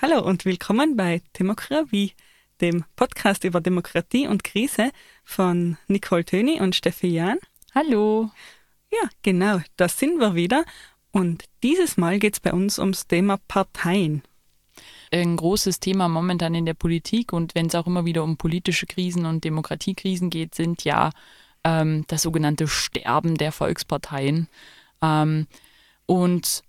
Hallo und willkommen bei Demokratie, dem Podcast über Demokratie und Krise von Nicole Töni und Steffi Jahn. Hallo. Ja, genau, da sind wir wieder. Und dieses Mal geht es bei uns ums Thema Parteien. Ein großes Thema momentan in der Politik und wenn es auch immer wieder um politische Krisen und Demokratiekrisen geht, sind ja ähm, das sogenannte Sterben der Volksparteien. Ähm, und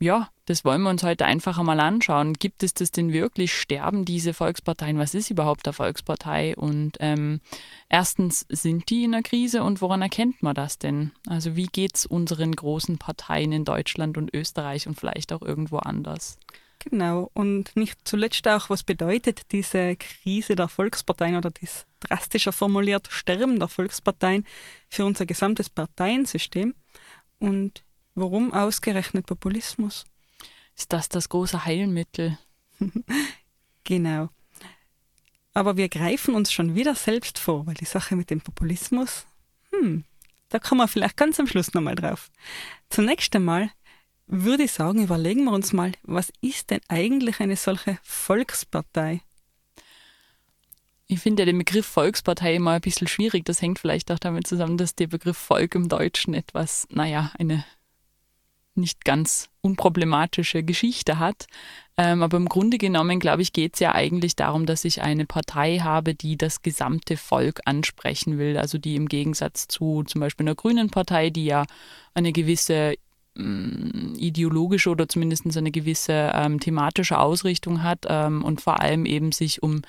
ja, das wollen wir uns heute einfach einmal anschauen. Gibt es das denn wirklich? Sterben diese Volksparteien? Was ist überhaupt eine Volkspartei? Und ähm, erstens, sind die in einer Krise und woran erkennt man das denn? Also wie geht es unseren großen Parteien in Deutschland und Österreich und vielleicht auch irgendwo anders? Genau, und nicht zuletzt auch, was bedeutet diese Krise der Volksparteien oder das drastischer formuliert Sterben der Volksparteien für unser gesamtes Parteiensystem und warum ausgerechnet Populismus? Ist das das große Heilmittel? Genau. Aber wir greifen uns schon wieder selbst vor, weil die Sache mit dem Populismus, hm, da kommen wir vielleicht ganz am Schluss nochmal drauf. Zunächst einmal würde ich sagen, überlegen wir uns mal, was ist denn eigentlich eine solche Volkspartei? Ich finde ja den Begriff Volkspartei immer ein bisschen schwierig. Das hängt vielleicht auch damit zusammen, dass der Begriff Volk im Deutschen etwas, naja, eine nicht ganz unproblematische Geschichte hat. Ähm, aber im Grunde genommen, glaube ich, geht es ja eigentlich darum, dass ich eine Partei habe, die das gesamte Volk ansprechen will. Also die im Gegensatz zu zum Beispiel einer grünen Partei, die ja eine gewisse mh, ideologische oder zumindest eine gewisse ähm, thematische Ausrichtung hat ähm, und vor allem eben sich um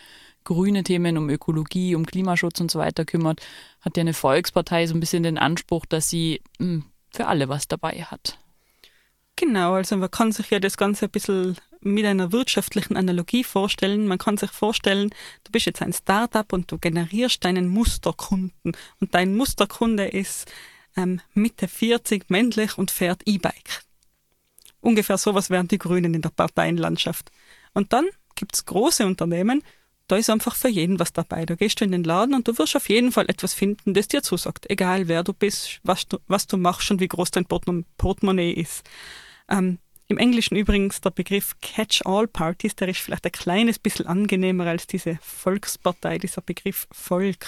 grüne Themen, um Ökologie, um Klimaschutz und so weiter kümmert, hat ja eine Volkspartei so ein bisschen den Anspruch, dass sie mh, für alle was dabei hat. Genau, also man kann sich ja das Ganze ein bisschen mit einer wirtschaftlichen Analogie vorstellen. Man kann sich vorstellen, du bist jetzt ein Startup und du generierst deinen Musterkunden und dein Musterkunde ist ähm, Mitte 40, männlich und fährt E-Bike. Ungefähr sowas wären die Grünen in der Parteienlandschaft. Und dann gibt's große Unternehmen, da ist einfach für jeden was dabei. Da gehst du in den Laden und du wirst auf jeden Fall etwas finden, das dir zusagt. Egal wer du bist, was du, was du machst und wie groß dein Portem Portemonnaie ist. Ähm, Im Englischen übrigens der Begriff Catch-all-Parties, der ist vielleicht ein kleines bisschen angenehmer als diese Volkspartei, dieser Begriff Volk.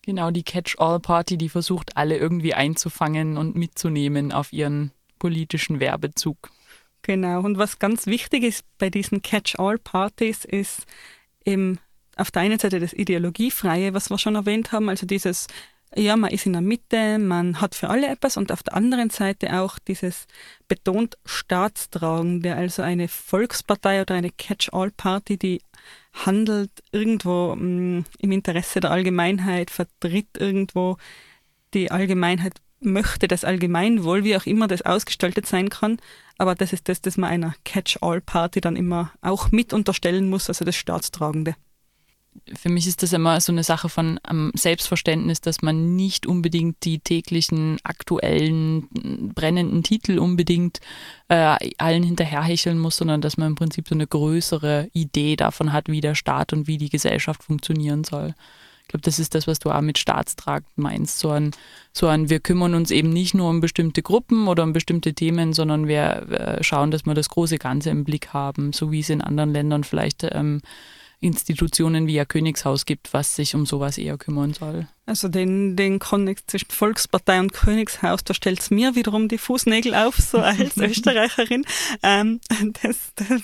Genau, die Catch-all-Party, die versucht, alle irgendwie einzufangen und mitzunehmen auf ihren politischen Werbezug. Genau, und was ganz wichtig ist bei diesen Catch-all-Partys ist eben auf der einen Seite das Ideologiefreie, was wir schon erwähnt haben, also dieses ja, man ist in der Mitte, man hat für alle etwas und auf der anderen Seite auch dieses betont Staatstragende, also eine Volkspartei oder eine Catch-all-Party, die handelt irgendwo mh, im Interesse der Allgemeinheit, vertritt irgendwo die Allgemeinheit, möchte das Allgemeinwohl, wie auch immer das ausgestaltet sein kann. Aber das ist das, das man einer Catch-all-Party dann immer auch mit unterstellen muss, also das Staatstragende für mich ist das immer so eine Sache von ähm, Selbstverständnis, dass man nicht unbedingt die täglichen aktuellen brennenden Titel unbedingt äh, allen hinterherhecheln muss, sondern dass man im Prinzip so eine größere Idee davon hat, wie der Staat und wie die Gesellschaft funktionieren soll. Ich glaube, das ist das, was du auch mit Staatstrag meinst. So ein, so ein, wir kümmern uns eben nicht nur um bestimmte Gruppen oder um bestimmte Themen, sondern wir äh, schauen, dass wir das große Ganze im Blick haben, so wie es in anderen Ländern vielleicht ähm, Institutionen wie ein Königshaus gibt, was sich um sowas eher kümmern soll. Also den, den Konnex zwischen Volkspartei und Königshaus, da stellt es mir wiederum die Fußnägel auf, so als Österreicherin. Ähm, das, das,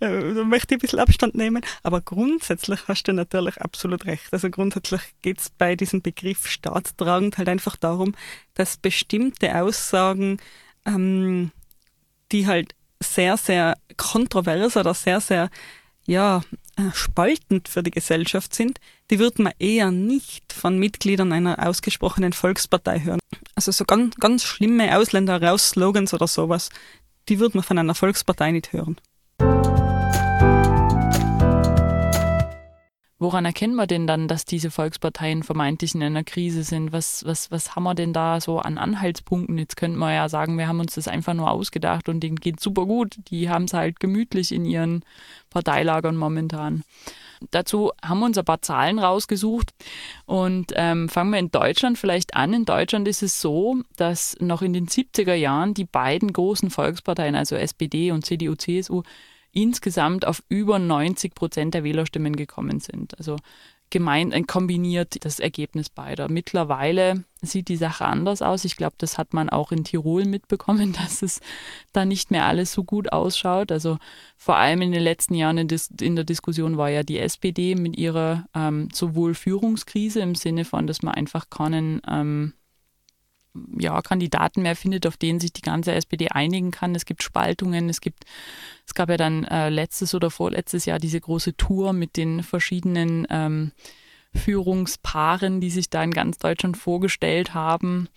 äh, da möchte ich ein bisschen Abstand nehmen. Aber grundsätzlich hast du natürlich absolut recht. Also grundsätzlich geht es bei diesem Begriff staatstragend halt einfach darum, dass bestimmte Aussagen, ähm, die halt sehr, sehr kontrovers oder sehr, sehr ja, spaltend für die Gesellschaft sind, die wird man eher nicht von Mitgliedern einer ausgesprochenen Volkspartei hören. Also so ganz, ganz schlimme Ausländer raus Slogans oder sowas, die wird man von einer Volkspartei nicht hören. Woran erkennen wir denn dann, dass diese Volksparteien vermeintlich in einer Krise sind? Was, was, was haben wir denn da so an Anhaltspunkten? Jetzt könnten wir ja sagen, wir haben uns das einfach nur ausgedacht und denen geht super gut. Die haben es halt gemütlich in ihren Parteilagern momentan. Dazu haben wir uns ein paar Zahlen rausgesucht und ähm, fangen wir in Deutschland vielleicht an. In Deutschland ist es so, dass noch in den 70er Jahren die beiden großen Volksparteien, also SPD und CDU, CSU, insgesamt auf über 90 Prozent der Wählerstimmen gekommen sind. Also gemein, äh, kombiniert das Ergebnis beider. Mittlerweile sieht die Sache anders aus. Ich glaube, das hat man auch in Tirol mitbekommen, dass es da nicht mehr alles so gut ausschaut. Also vor allem in den letzten Jahren in, in der Diskussion war ja die SPD mit ihrer ähm, sowohl Führungskrise im Sinne von, dass man einfach keinen ähm, ja, Kandidaten mehr findet, auf denen sich die ganze SPD einigen kann. Es gibt Spaltungen, es gibt, es gab ja dann äh, letztes oder vorletztes Jahr diese große Tour mit den verschiedenen ähm, Führungspaaren, die sich da in ganz Deutschland vorgestellt haben.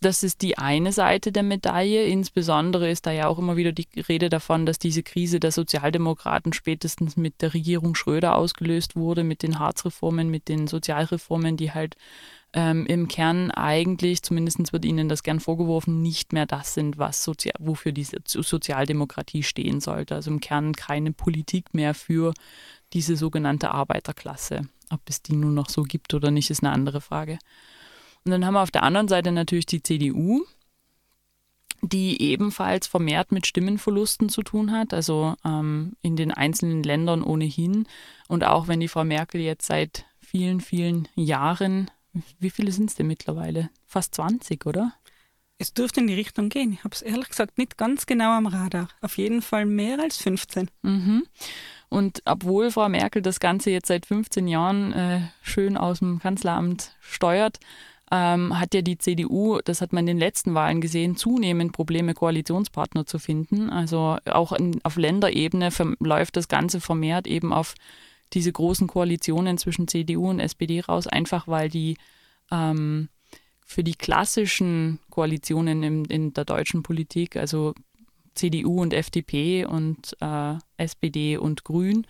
Das ist die eine Seite der Medaille. Insbesondere ist da ja auch immer wieder die Rede davon, dass diese Krise der Sozialdemokraten spätestens mit der Regierung Schröder ausgelöst wurde, mit den Harzreformen, mit den Sozialreformen, die halt ähm, im Kern eigentlich, zumindest wird ihnen das gern vorgeworfen, nicht mehr das sind, was Sozi wofür die Sozialdemokratie stehen sollte. Also im Kern keine Politik mehr für diese sogenannte Arbeiterklasse. Ob es die nun noch so gibt oder nicht, ist eine andere Frage. Und dann haben wir auf der anderen Seite natürlich die CDU, die ebenfalls vermehrt mit Stimmenverlusten zu tun hat, also ähm, in den einzelnen Ländern ohnehin. Und auch wenn die Frau Merkel jetzt seit vielen, vielen Jahren wie viele sind es denn mittlerweile? Fast 20, oder? Es dürfte in die Richtung gehen. Ich habe es ehrlich gesagt nicht ganz genau am Radar. Auf jeden Fall mehr als 15. Mhm. Und obwohl Frau Merkel das Ganze jetzt seit 15 Jahren äh, schön aus dem Kanzleramt steuert, ähm, hat ja die CDU, das hat man in den letzten Wahlen gesehen, zunehmend Probleme, Koalitionspartner zu finden. Also auch in, auf Länderebene läuft das Ganze vermehrt eben auf diese großen Koalitionen zwischen CDU und SPD raus, einfach weil die ähm, für die klassischen Koalitionen in, in, der deutschen Politik, also CDU und FDP und äh, SPD und Grün,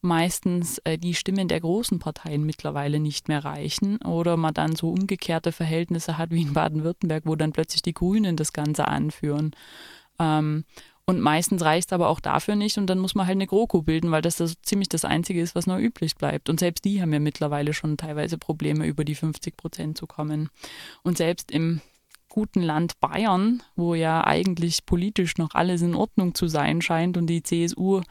meistens äh, die Stimmen der großen Parteien mittlerweile nicht mehr reichen oder man dann so umgekehrte Verhältnisse hat wie in Baden-Württemberg, wo dann plötzlich die Grünen das Ganze anführen. Ähm, und meistens reicht es aber auch dafür nicht und dann muss man halt eine GroKo bilden, weil das, das ziemlich das Einzige ist, was noch üblich bleibt. Und selbst die haben ja mittlerweile schon teilweise Probleme, über die 50 Prozent zu kommen. Und selbst im guten Land Bayern, wo ja eigentlich politisch noch alles in Ordnung zu sein scheint und die CSU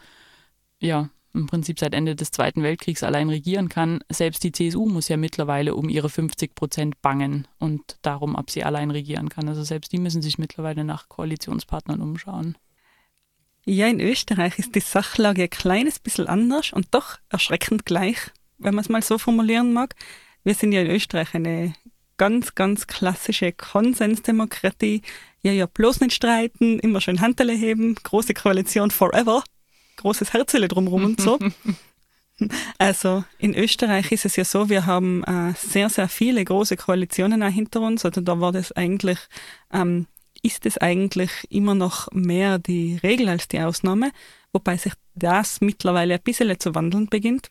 ja im Prinzip seit Ende des Zweiten Weltkriegs allein regieren kann, selbst die CSU muss ja mittlerweile um ihre 50 Prozent bangen und darum, ob sie allein regieren kann. Also selbst die müssen sich mittlerweile nach Koalitionspartnern umschauen. Ja, in Österreich ist die Sachlage ein kleines bisschen anders und doch erschreckend gleich, wenn man es mal so formulieren mag. Wir sind ja in Österreich eine ganz, ganz klassische Konsensdemokratie. Ja, ja, bloß nicht streiten, immer schön Handele heben, große Koalition forever, großes Herzele drumherum und so. Also in Österreich ist es ja so, wir haben äh, sehr, sehr viele große Koalitionen auch hinter uns. Also da war das eigentlich ähm, ist es eigentlich immer noch mehr die Regel als die Ausnahme, wobei sich das mittlerweile ein bisschen zu wandeln beginnt.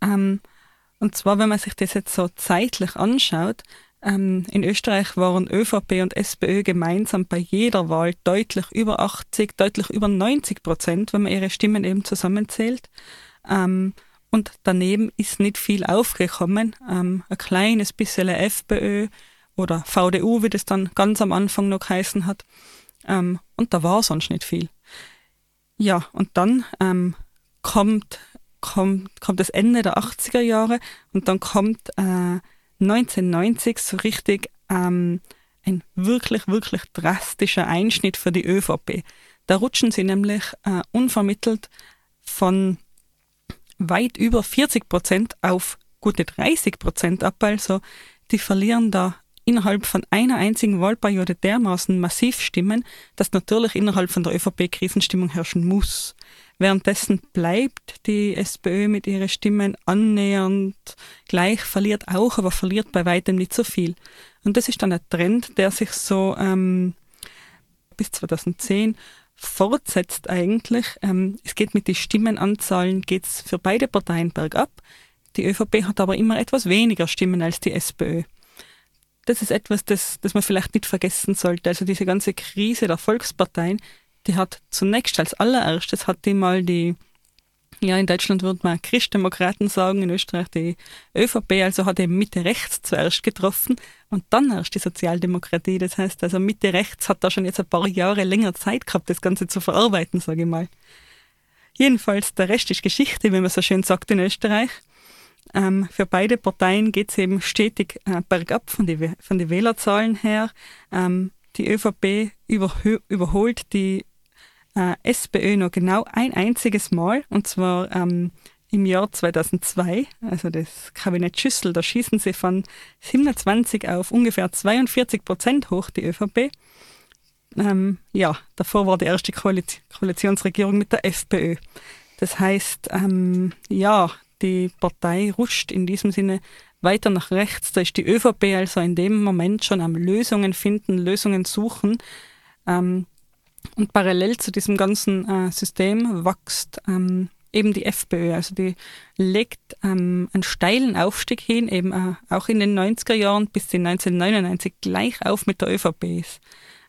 Ähm, und zwar, wenn man sich das jetzt so zeitlich anschaut, ähm, in Österreich waren ÖVP und SPÖ gemeinsam bei jeder Wahl deutlich über 80, deutlich über 90 Prozent, wenn man ihre Stimmen eben zusammenzählt. Ähm, und daneben ist nicht viel aufgekommen. Ähm, ein kleines bisschen FPÖ, oder VDU, wie das dann ganz am Anfang noch geheißen hat. Ähm, und da war sonst nicht viel. Ja, und dann ähm, kommt, kommt, kommt das Ende der 80er Jahre und dann kommt äh, 1990 so richtig ähm, ein wirklich, wirklich drastischer Einschnitt für die ÖVP. Da rutschen sie nämlich äh, unvermittelt von weit über 40 Prozent auf gute 30 Prozent ab. Also die verlieren da innerhalb von einer einzigen Wahlperiode dermaßen massiv stimmen, dass natürlich innerhalb von der ÖVP Krisenstimmung herrschen muss. Währenddessen bleibt die SPÖ mit ihren Stimmen annähernd gleich, verliert auch, aber verliert bei weitem nicht so viel. Und das ist dann ein Trend, der sich so ähm, bis 2010 fortsetzt eigentlich. Ähm, es geht mit den Stimmenanzahlen geht's für beide Parteien bergab. Die ÖVP hat aber immer etwas weniger Stimmen als die SPÖ. Das ist etwas, das, das man vielleicht nicht vergessen sollte. Also diese ganze Krise der Volksparteien, die hat zunächst als allererstes hat die mal die ja, in Deutschland würde man Christdemokraten sagen, in Österreich die ÖVP, also hat eben Mitte rechts zuerst getroffen und dann erst die Sozialdemokratie. Das heißt, also Mitte rechts hat da schon jetzt ein paar Jahre länger Zeit gehabt, das Ganze zu verarbeiten, sage ich mal. Jedenfalls, der Rest ist Geschichte, wie man so schön sagt in Österreich. Ähm, für beide Parteien geht es eben stetig äh, bergab von den von die Wählerzahlen her. Ähm, die ÖVP überholt die äh, SPÖ noch genau ein einziges Mal, und zwar ähm, im Jahr 2002, also das Kabinett Schüssel, da schießen sie von 27 auf ungefähr 42 Prozent hoch, die ÖVP. Ähm, ja, davor war die erste Koalitionsregierung mit der FPÖ. Das heißt, ähm, ja, die Partei rutscht in diesem Sinne weiter nach rechts. Da ist die ÖVP also in dem Moment schon am Lösungen finden, Lösungen suchen. Ähm, und parallel zu diesem ganzen äh, System wächst ähm, eben die FPÖ. Also die legt ähm, einen steilen Aufstieg hin, eben äh, auch in den 90er Jahren bis in 1999 gleich auf mit der ÖVP ist.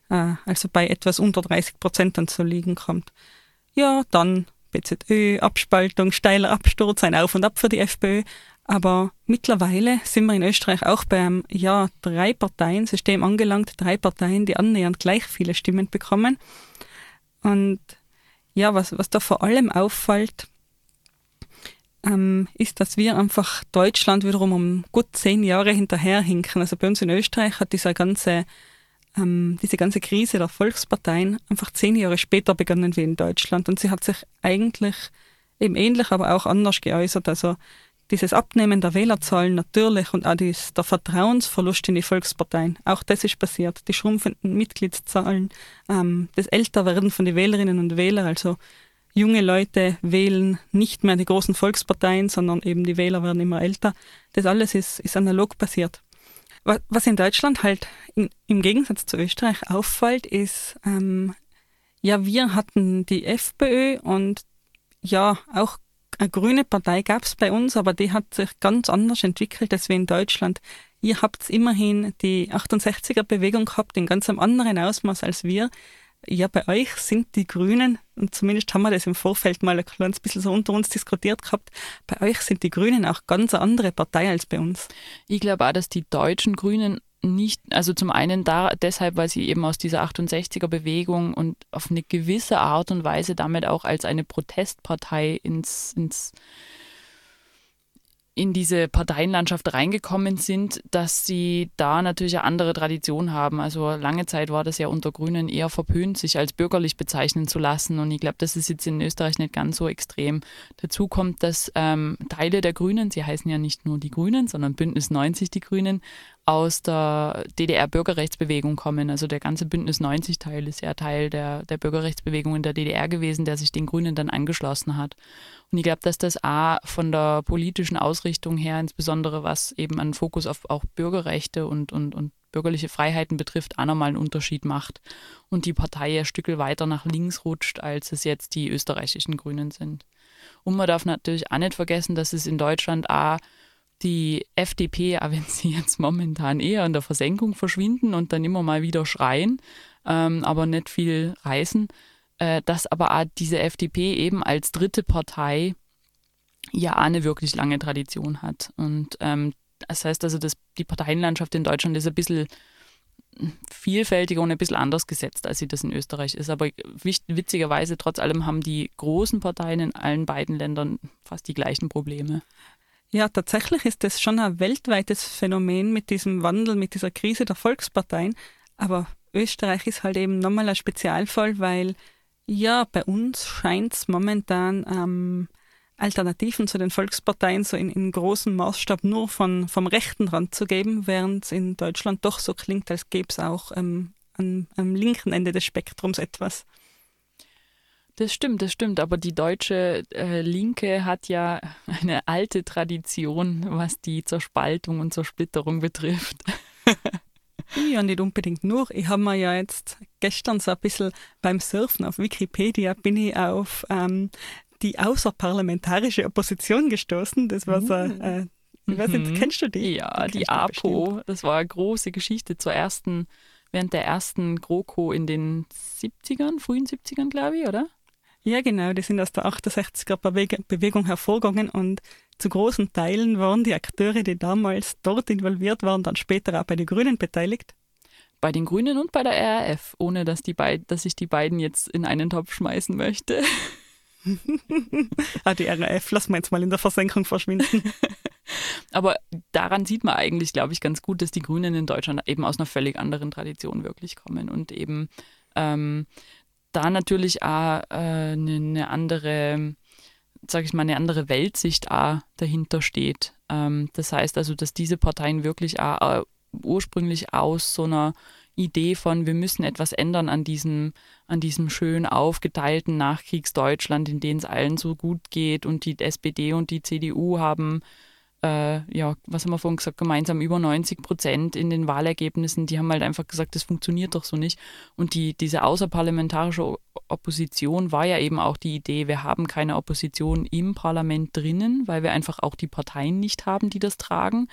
Äh, also bei etwas unter 30 Prozent dann zu liegen kommt. Ja, dann BZÖ, Abspaltung, steiler Absturz, ein Auf und Ab für die FPÖ. Aber mittlerweile sind wir in Österreich auch beim ja, drei Parteien System angelangt, drei Parteien, die annähernd gleich viele Stimmen bekommen. Und ja, was, was da vor allem auffällt, ähm, ist, dass wir einfach Deutschland wiederum um gut zehn Jahre hinterherhinken. Also bei uns in Österreich hat dieser ganze, ähm, diese ganze Krise der Volksparteien einfach zehn Jahre später begonnen wie in Deutschland. Und sie hat sich eigentlich eben ähnlich, aber auch anders geäußert. Also dieses Abnehmen der Wählerzahlen natürlich und auch dies, der Vertrauensverlust in die Volksparteien, auch das ist passiert. Die schrumpfenden Mitgliedszahlen, ähm, das Älterwerden von den Wählerinnen und Wählern, also junge Leute wählen nicht mehr die großen Volksparteien, sondern eben die Wähler werden immer älter. Das alles ist, ist analog passiert. Was in Deutschland halt in, im Gegensatz zu Österreich auffällt, ist, ähm, ja, wir hatten die FPÖ und ja, auch eine grüne Partei gab es bei uns, aber die hat sich ganz anders entwickelt als wie in Deutschland. Ihr habt immerhin die 68er Bewegung gehabt in ganz einem anderen Ausmaß als wir. Ja, bei euch sind die Grünen, und zumindest haben wir das im Vorfeld mal ein kleines bisschen so unter uns diskutiert gehabt, bei euch sind die Grünen auch ganz eine andere Partei als bei uns. Ich glaube auch, dass die deutschen Grünen nicht, also zum einen da deshalb, weil sie eben aus dieser 68er Bewegung und auf eine gewisse Art und Weise damit auch als eine Protestpartei ins, ins in diese Parteienlandschaft reingekommen sind, dass sie da natürlich eine andere Tradition haben. Also lange Zeit war das ja unter Grünen eher verpönt, sich als bürgerlich bezeichnen zu lassen. Und ich glaube, das ist jetzt in Österreich nicht ganz so extrem. Dazu kommt, dass ähm, Teile der Grünen, sie heißen ja nicht nur die Grünen, sondern Bündnis 90 die Grünen, aus der DDR-Bürgerrechtsbewegung kommen. Also der ganze Bündnis 90-Teil ist ja Teil der, der Bürgerrechtsbewegung in der DDR gewesen, der sich den Grünen dann angeschlossen hat. Und ich glaube, dass das A von der politischen Ausrichtung her, insbesondere was eben einen Fokus auf auch Bürgerrechte und, und, und bürgerliche Freiheiten betrifft, auch nochmal einen Unterschied macht und die Partei ein Stück weiter nach links rutscht, als es jetzt die österreichischen Grünen sind. Und man darf natürlich auch nicht vergessen, dass es in Deutschland auch die FDP, auch wenn sie jetzt momentan eher in der Versenkung verschwinden und dann immer mal wieder schreien, ähm, aber nicht viel reißen, äh, dass aber auch diese FDP eben als dritte Partei ja eine wirklich lange Tradition hat. Und ähm, das heißt also, dass die Parteienlandschaft in Deutschland ist ein bisschen vielfältiger und ein bisschen anders gesetzt, als sie das in Österreich ist. Aber witzigerweise, trotz allem, haben die großen Parteien in allen beiden Ländern fast die gleichen Probleme. Ja, tatsächlich ist das schon ein weltweites Phänomen mit diesem Wandel, mit dieser Krise der Volksparteien. Aber Österreich ist halt eben nochmal ein Spezialfall, weil ja, bei uns scheint es momentan ähm, Alternativen zu den Volksparteien so in, in großem Maßstab nur von, vom rechten Rand zu geben, während es in Deutschland doch so klingt, als gäbe es auch ähm, an, am linken Ende des Spektrums etwas. Das stimmt, das stimmt. Aber die deutsche äh, Linke hat ja eine alte Tradition, was die Zerspaltung und Zersplitterung betrifft. Ja, nicht unbedingt nur. Ich habe mir ja jetzt gestern so ein bisschen beim Surfen auf Wikipedia bin ich auf ähm, die außerparlamentarische Opposition gestoßen. Das war so, äh, ich weiß nicht, Mhm. kennst du die? Ja, Die die APO, das war eine große Geschichte zur ersten, während der ersten GroKo in den 70ern, frühen 70ern, glaube ich, oder? Ja, genau, die sind aus der 68er Beweg Bewegung hervorgegangen und zu großen Teilen waren die Akteure, die damals dort involviert waren, dann später auch bei den Grünen beteiligt. Bei den Grünen und bei der RAF, ohne dass, die beid, dass ich die beiden jetzt in einen Topf schmeißen möchte. Ah, die RAF lassen wir jetzt mal in der Versenkung verschwinden. Aber daran sieht man eigentlich, glaube ich, ganz gut, dass die Grünen in Deutschland eben aus einer völlig anderen Tradition wirklich kommen und eben ähm, da natürlich auch äh, eine, eine andere, sage ich mal, eine andere Weltsicht auch dahinter steht. Ähm, das heißt also, dass diese Parteien wirklich auch äh, ursprünglich aus so einer Idee von, wir müssen etwas ändern an diesem, an diesem schön aufgeteilten Nachkriegsdeutschland, in dem es allen so gut geht und die SPD und die CDU haben äh, ja, was haben wir vorhin gesagt, gemeinsam über 90 Prozent in den Wahlergebnissen, die haben halt einfach gesagt, das funktioniert doch so nicht. Und die, diese außerparlamentarische Opposition war ja eben auch die Idee, wir haben keine Opposition im Parlament drinnen, weil wir einfach auch die Parteien nicht haben, die das tragen.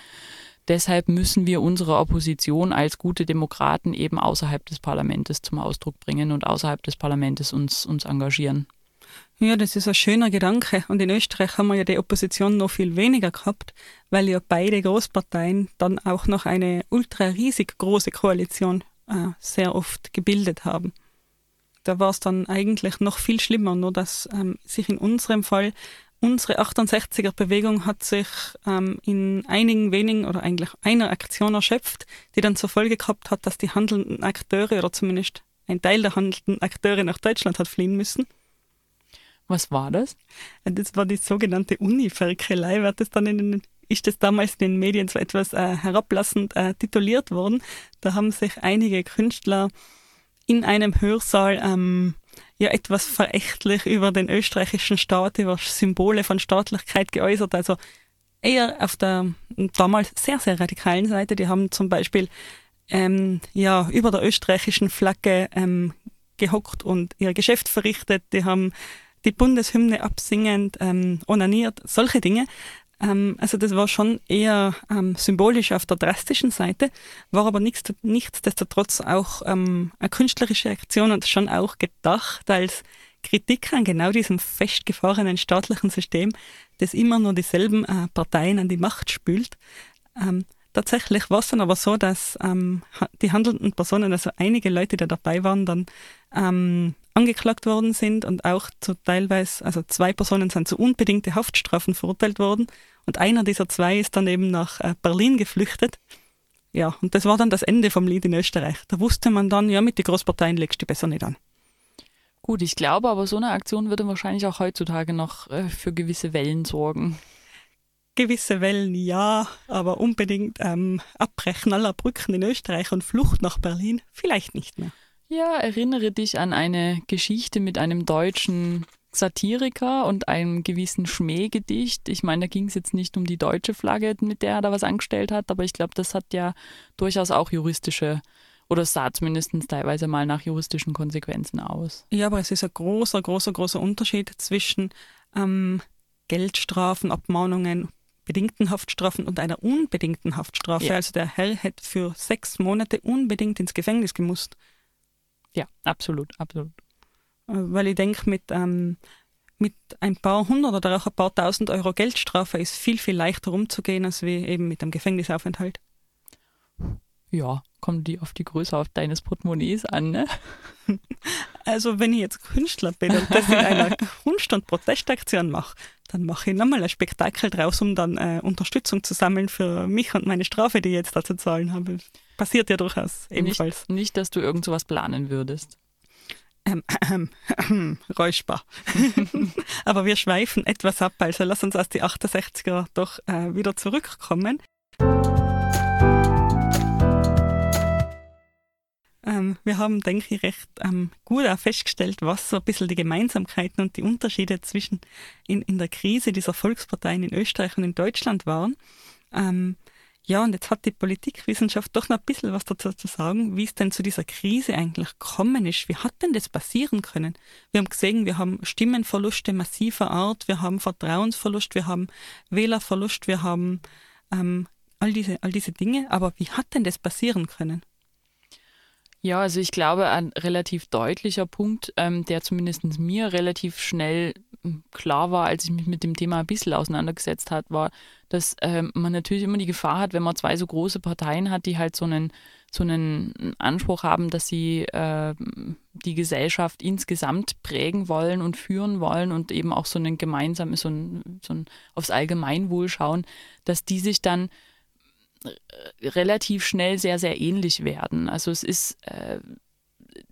Deshalb müssen wir unsere Opposition als gute Demokraten eben außerhalb des Parlaments zum Ausdruck bringen und außerhalb des Parlaments uns, uns engagieren. Ja, das ist ein schöner Gedanke. Und in Österreich haben wir ja die Opposition noch viel weniger gehabt, weil ja beide Großparteien dann auch noch eine ultra riesig große Koalition äh, sehr oft gebildet haben. Da war es dann eigentlich noch viel schlimmer, nur dass ähm, sich in unserem Fall unsere 68er Bewegung hat sich ähm, in einigen wenigen oder eigentlich einer Aktion erschöpft, die dann zur Folge gehabt hat, dass die handelnden Akteure oder zumindest ein Teil der handelnden Akteure nach Deutschland hat fliehen müssen. Was war das? Das war die sogenannte Uni-Ferkelei, wird das dann in den, ist das damals in den Medien so etwas äh, herablassend äh, tituliert worden. Da haben sich einige Künstler in einem Hörsaal ähm, ja etwas verächtlich über den österreichischen Staat, über Symbole von Staatlichkeit geäußert. Also eher auf der damals sehr, sehr radikalen Seite. Die haben zum Beispiel ähm, ja, über der österreichischen Flagge ähm, gehockt und ihr Geschäft verrichtet. Die haben die Bundeshymne absingend ähm, onaniert, solche Dinge. Ähm, also das war schon eher ähm, symbolisch auf der drastischen Seite, war aber nichts, nichtsdestotrotz auch ähm, eine künstlerische Aktion und schon auch gedacht als Kritik an genau diesem festgefahrenen staatlichen System, das immer nur dieselben äh, Parteien an die Macht spült. Ähm, tatsächlich war es dann aber so, dass ähm, die handelnden Personen, also einige Leute, die dabei waren, dann ähm, angeklagt worden sind und auch zu teilweise, also zwei Personen sind zu unbedingte Haftstrafen verurteilt worden und einer dieser zwei ist dann eben nach äh, Berlin geflüchtet. Ja, und das war dann das Ende vom Lied in Österreich. Da wusste man dann, ja, mit den Großparteien legst du besser nicht an. Gut, ich glaube aber, so eine Aktion würde wahrscheinlich auch heutzutage noch äh, für gewisse Wellen sorgen. Gewisse Wellen ja, aber unbedingt ähm, Abbrechen aller Brücken in Österreich und Flucht nach Berlin vielleicht nicht mehr. Ja, erinnere dich an eine Geschichte mit einem deutschen Satiriker und einem gewissen Schmähgedicht. Ich meine, da ging es jetzt nicht um die deutsche Flagge, mit der er da was angestellt hat, aber ich glaube, das hat ja durchaus auch juristische oder sah zumindest teilweise mal nach juristischen Konsequenzen aus. Ja, aber es ist ein großer, großer, großer Unterschied zwischen ähm, Geldstrafen, Abmahnungen, bedingten Haftstrafen und einer unbedingten Haftstrafe. Ja. Also der Herr hätte für sechs Monate unbedingt ins Gefängnis gemusst. Ja, absolut, absolut. Äh, Weil ich denke, mit, ähm, mit ein paar hundert oder auch ein paar tausend Euro Geldstrafe ist viel, viel leichter umzugehen, als wie eben mit einem Gefängnisaufenthalt. Ja, kommt die auf die Größe auf deines Portemonnaies an, ne? Also wenn ich jetzt Künstler bin und das in einer Kunst- und Protestaktion mache, dann mache ich nochmal ein Spektakel draus, um dann äh, Unterstützung zu sammeln für mich und meine Strafe, die ich jetzt da zu zahlen habe. Passiert ja durchaus ebenfalls. Nicht, nicht, dass du irgend sowas planen würdest. Ähm, ähm, ähm, Räusper. Aber wir schweifen etwas ab, also lass uns aus die 68er doch äh, wieder zurückkommen. Ähm, wir haben, denke ich, recht ähm, gut auch festgestellt, was so ein bisschen die Gemeinsamkeiten und die Unterschiede zwischen in, in der Krise dieser Volksparteien in Österreich und in Deutschland waren. Ähm, ja, und jetzt hat die Politikwissenschaft doch noch ein bisschen was dazu zu sagen, wie es denn zu dieser Krise eigentlich gekommen ist. Wie hat denn das passieren können? Wir haben gesehen, wir haben Stimmenverluste massiver Art, wir haben Vertrauensverlust, wir haben Wählerverlust, wir haben ähm, all, diese, all diese Dinge. Aber wie hat denn das passieren können? Ja, also ich glaube, ein relativ deutlicher Punkt, ähm, der zumindest mir relativ schnell hm, klar war, als ich mich mit dem Thema ein bisschen auseinandergesetzt hat, war, dass ähm, man natürlich immer die Gefahr hat, wenn man zwei so große Parteien hat, die halt so einen, so einen Anspruch haben, dass sie äh, die Gesellschaft insgesamt prägen wollen und führen wollen und eben auch so einen gemeinsamen, so ein, so ein aufs Allgemeinwohl schauen, dass die sich dann relativ schnell sehr, sehr ähnlich werden. Also es ist, äh,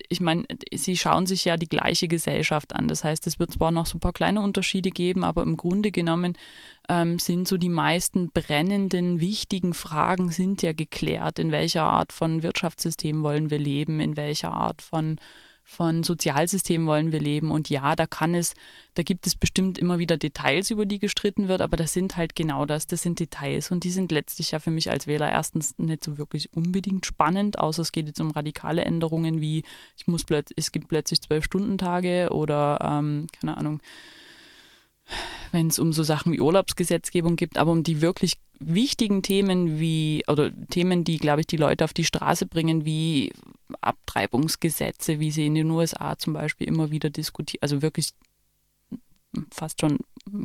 ich meine, sie schauen sich ja die gleiche Gesellschaft an. Das heißt, es wird zwar noch so ein paar kleine Unterschiede geben, aber im Grunde genommen ähm, sind so die meisten brennenden, wichtigen Fragen sind ja geklärt. In welcher Art von Wirtschaftssystem wollen wir leben? In welcher Art von von Sozialsystemen wollen wir leben. Und ja, da kann es, da gibt es bestimmt immer wieder Details, über die gestritten wird, aber das sind halt genau das, das sind Details. Und die sind letztlich ja für mich als Wähler erstens nicht so wirklich unbedingt spannend, außer es geht jetzt um radikale Änderungen wie, ich muss plötzlich, es gibt plötzlich zwölf Stunden Tage oder ähm, keine Ahnung, wenn es um so Sachen wie Urlaubsgesetzgebung gibt, aber um die wirklich wichtigen Themen wie, oder Themen, die, glaube ich, die Leute auf die Straße bringen, wie Abtreibungsgesetze, wie sie in den USA zum Beispiel immer wieder diskutiert, also wirklich fast schon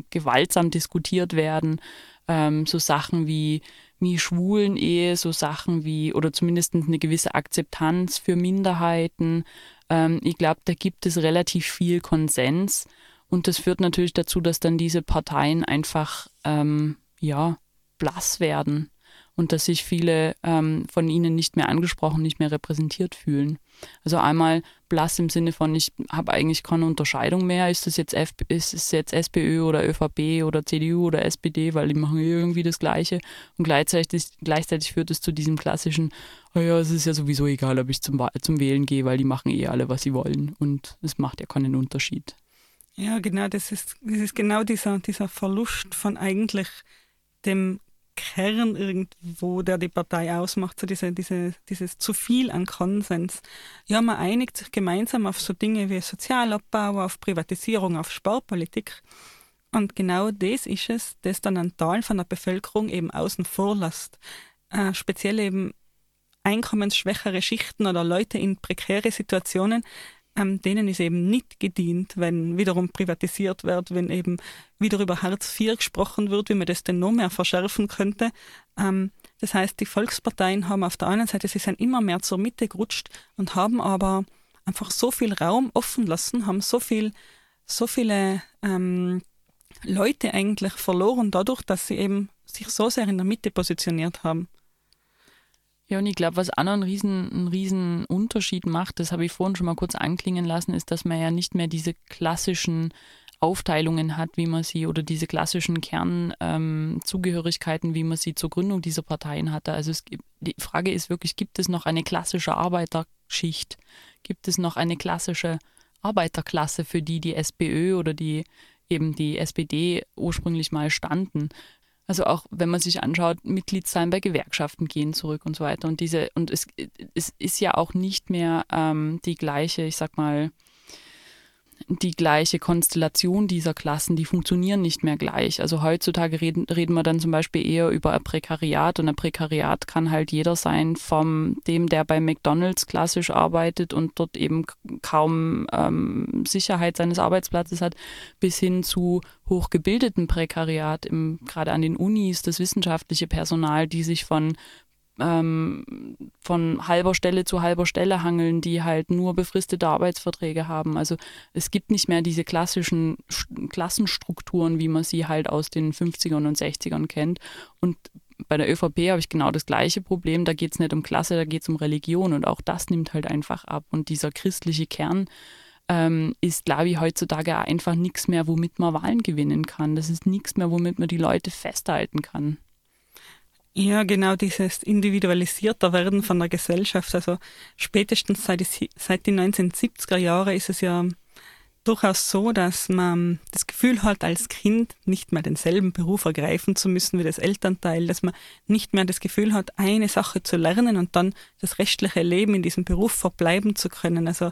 gewaltsam diskutiert werden. Ähm, so Sachen wie, wie Schwulen-Ehe, so Sachen wie, oder zumindest eine gewisse Akzeptanz für Minderheiten. Ähm, ich glaube, da gibt es relativ viel Konsens. Und das führt natürlich dazu, dass dann diese Parteien einfach, ähm, ja, blass werden und dass sich viele ähm, von ihnen nicht mehr angesprochen, nicht mehr repräsentiert fühlen. Also einmal blass im Sinne von, ich habe eigentlich keine Unterscheidung mehr, ist das jetzt, F ist es jetzt SPÖ oder ÖVP oder CDU oder SPD, weil die machen irgendwie das Gleiche und gleichzeitig, gleichzeitig führt es zu diesem klassischen, oh ja, es ist ja sowieso egal, ob ich zum, zum Wählen gehe, weil die machen eh alle, was sie wollen und es macht ja keinen Unterschied. Ja, genau, das ist, das ist genau dieser, dieser Verlust von eigentlich dem Kern irgendwo, der die Partei ausmacht, so diese, diese, dieses zu viel an Konsens. Ja, man einigt sich gemeinsam auf so Dinge wie Sozialabbau, auf Privatisierung, auf Sparpolitik. Und genau das ist es, das dann ein Teil von der Bevölkerung eben außen vor lässt. Äh, speziell eben einkommensschwächere Schichten oder Leute in prekäre Situationen, ähm, denen ist eben nicht gedient, wenn wiederum privatisiert wird, wenn eben wieder über Hartz IV gesprochen wird, wie man das denn noch mehr verschärfen könnte. Ähm, das heißt, die Volksparteien haben auf der einen Seite, sie sind immer mehr zur Mitte gerutscht und haben aber einfach so viel Raum offen lassen, haben so viel, so viele ähm, Leute eigentlich verloren dadurch, dass sie eben sich so sehr in der Mitte positioniert haben. Ja, und ich glaube, was auch noch einen riesen, einen riesen Unterschied macht, das habe ich vorhin schon mal kurz anklingen lassen, ist, dass man ja nicht mehr diese klassischen Aufteilungen hat, wie man sie, oder diese klassischen Kernzugehörigkeiten, ähm, wie man sie zur Gründung dieser Parteien hatte. Also es, die Frage ist wirklich, gibt es noch eine klassische Arbeiterschicht? Gibt es noch eine klassische Arbeiterklasse, für die die SPÖ oder die eben die SPD ursprünglich mal standen? Also auch wenn man sich anschaut, Mitgliedszahlen bei Gewerkschaften gehen zurück und so weiter. Und diese, und es, es ist ja auch nicht mehr ähm, die gleiche, ich sag mal, die gleiche Konstellation dieser Klassen, die funktionieren nicht mehr gleich. Also heutzutage reden, reden wir dann zum Beispiel eher über ein Prekariat und ein Prekariat kann halt jeder sein, vom dem, der bei McDonalds klassisch arbeitet und dort eben kaum ähm, Sicherheit seines Arbeitsplatzes hat, bis hin zu hochgebildeten Prekariat, im, gerade an den Unis, das wissenschaftliche Personal, die sich von ähm, von halber Stelle zu halber Stelle hangeln, die halt nur befristete Arbeitsverträge haben. Also es gibt nicht mehr diese klassischen Klassenstrukturen, wie man sie halt aus den 50ern und 60ern kennt. Und bei der ÖVP habe ich genau das gleiche Problem. Da geht es nicht um Klasse, da geht es um Religion und auch das nimmt halt einfach ab. Und dieser christliche Kern ähm, ist, glaube ich, heutzutage einfach nichts mehr, womit man Wahlen gewinnen kann. Das ist nichts mehr, womit man die Leute festhalten kann. Ja, genau dieses individualisierter Werden von der Gesellschaft. Also spätestens seit, die- seit den 1970er Jahren ist es ja durchaus so, dass man das Gefühl hat, als Kind nicht mehr denselben Beruf ergreifen zu müssen wie das Elternteil, dass man nicht mehr das Gefühl hat, eine Sache zu lernen und dann das restliche Leben in diesem Beruf verbleiben zu können. Also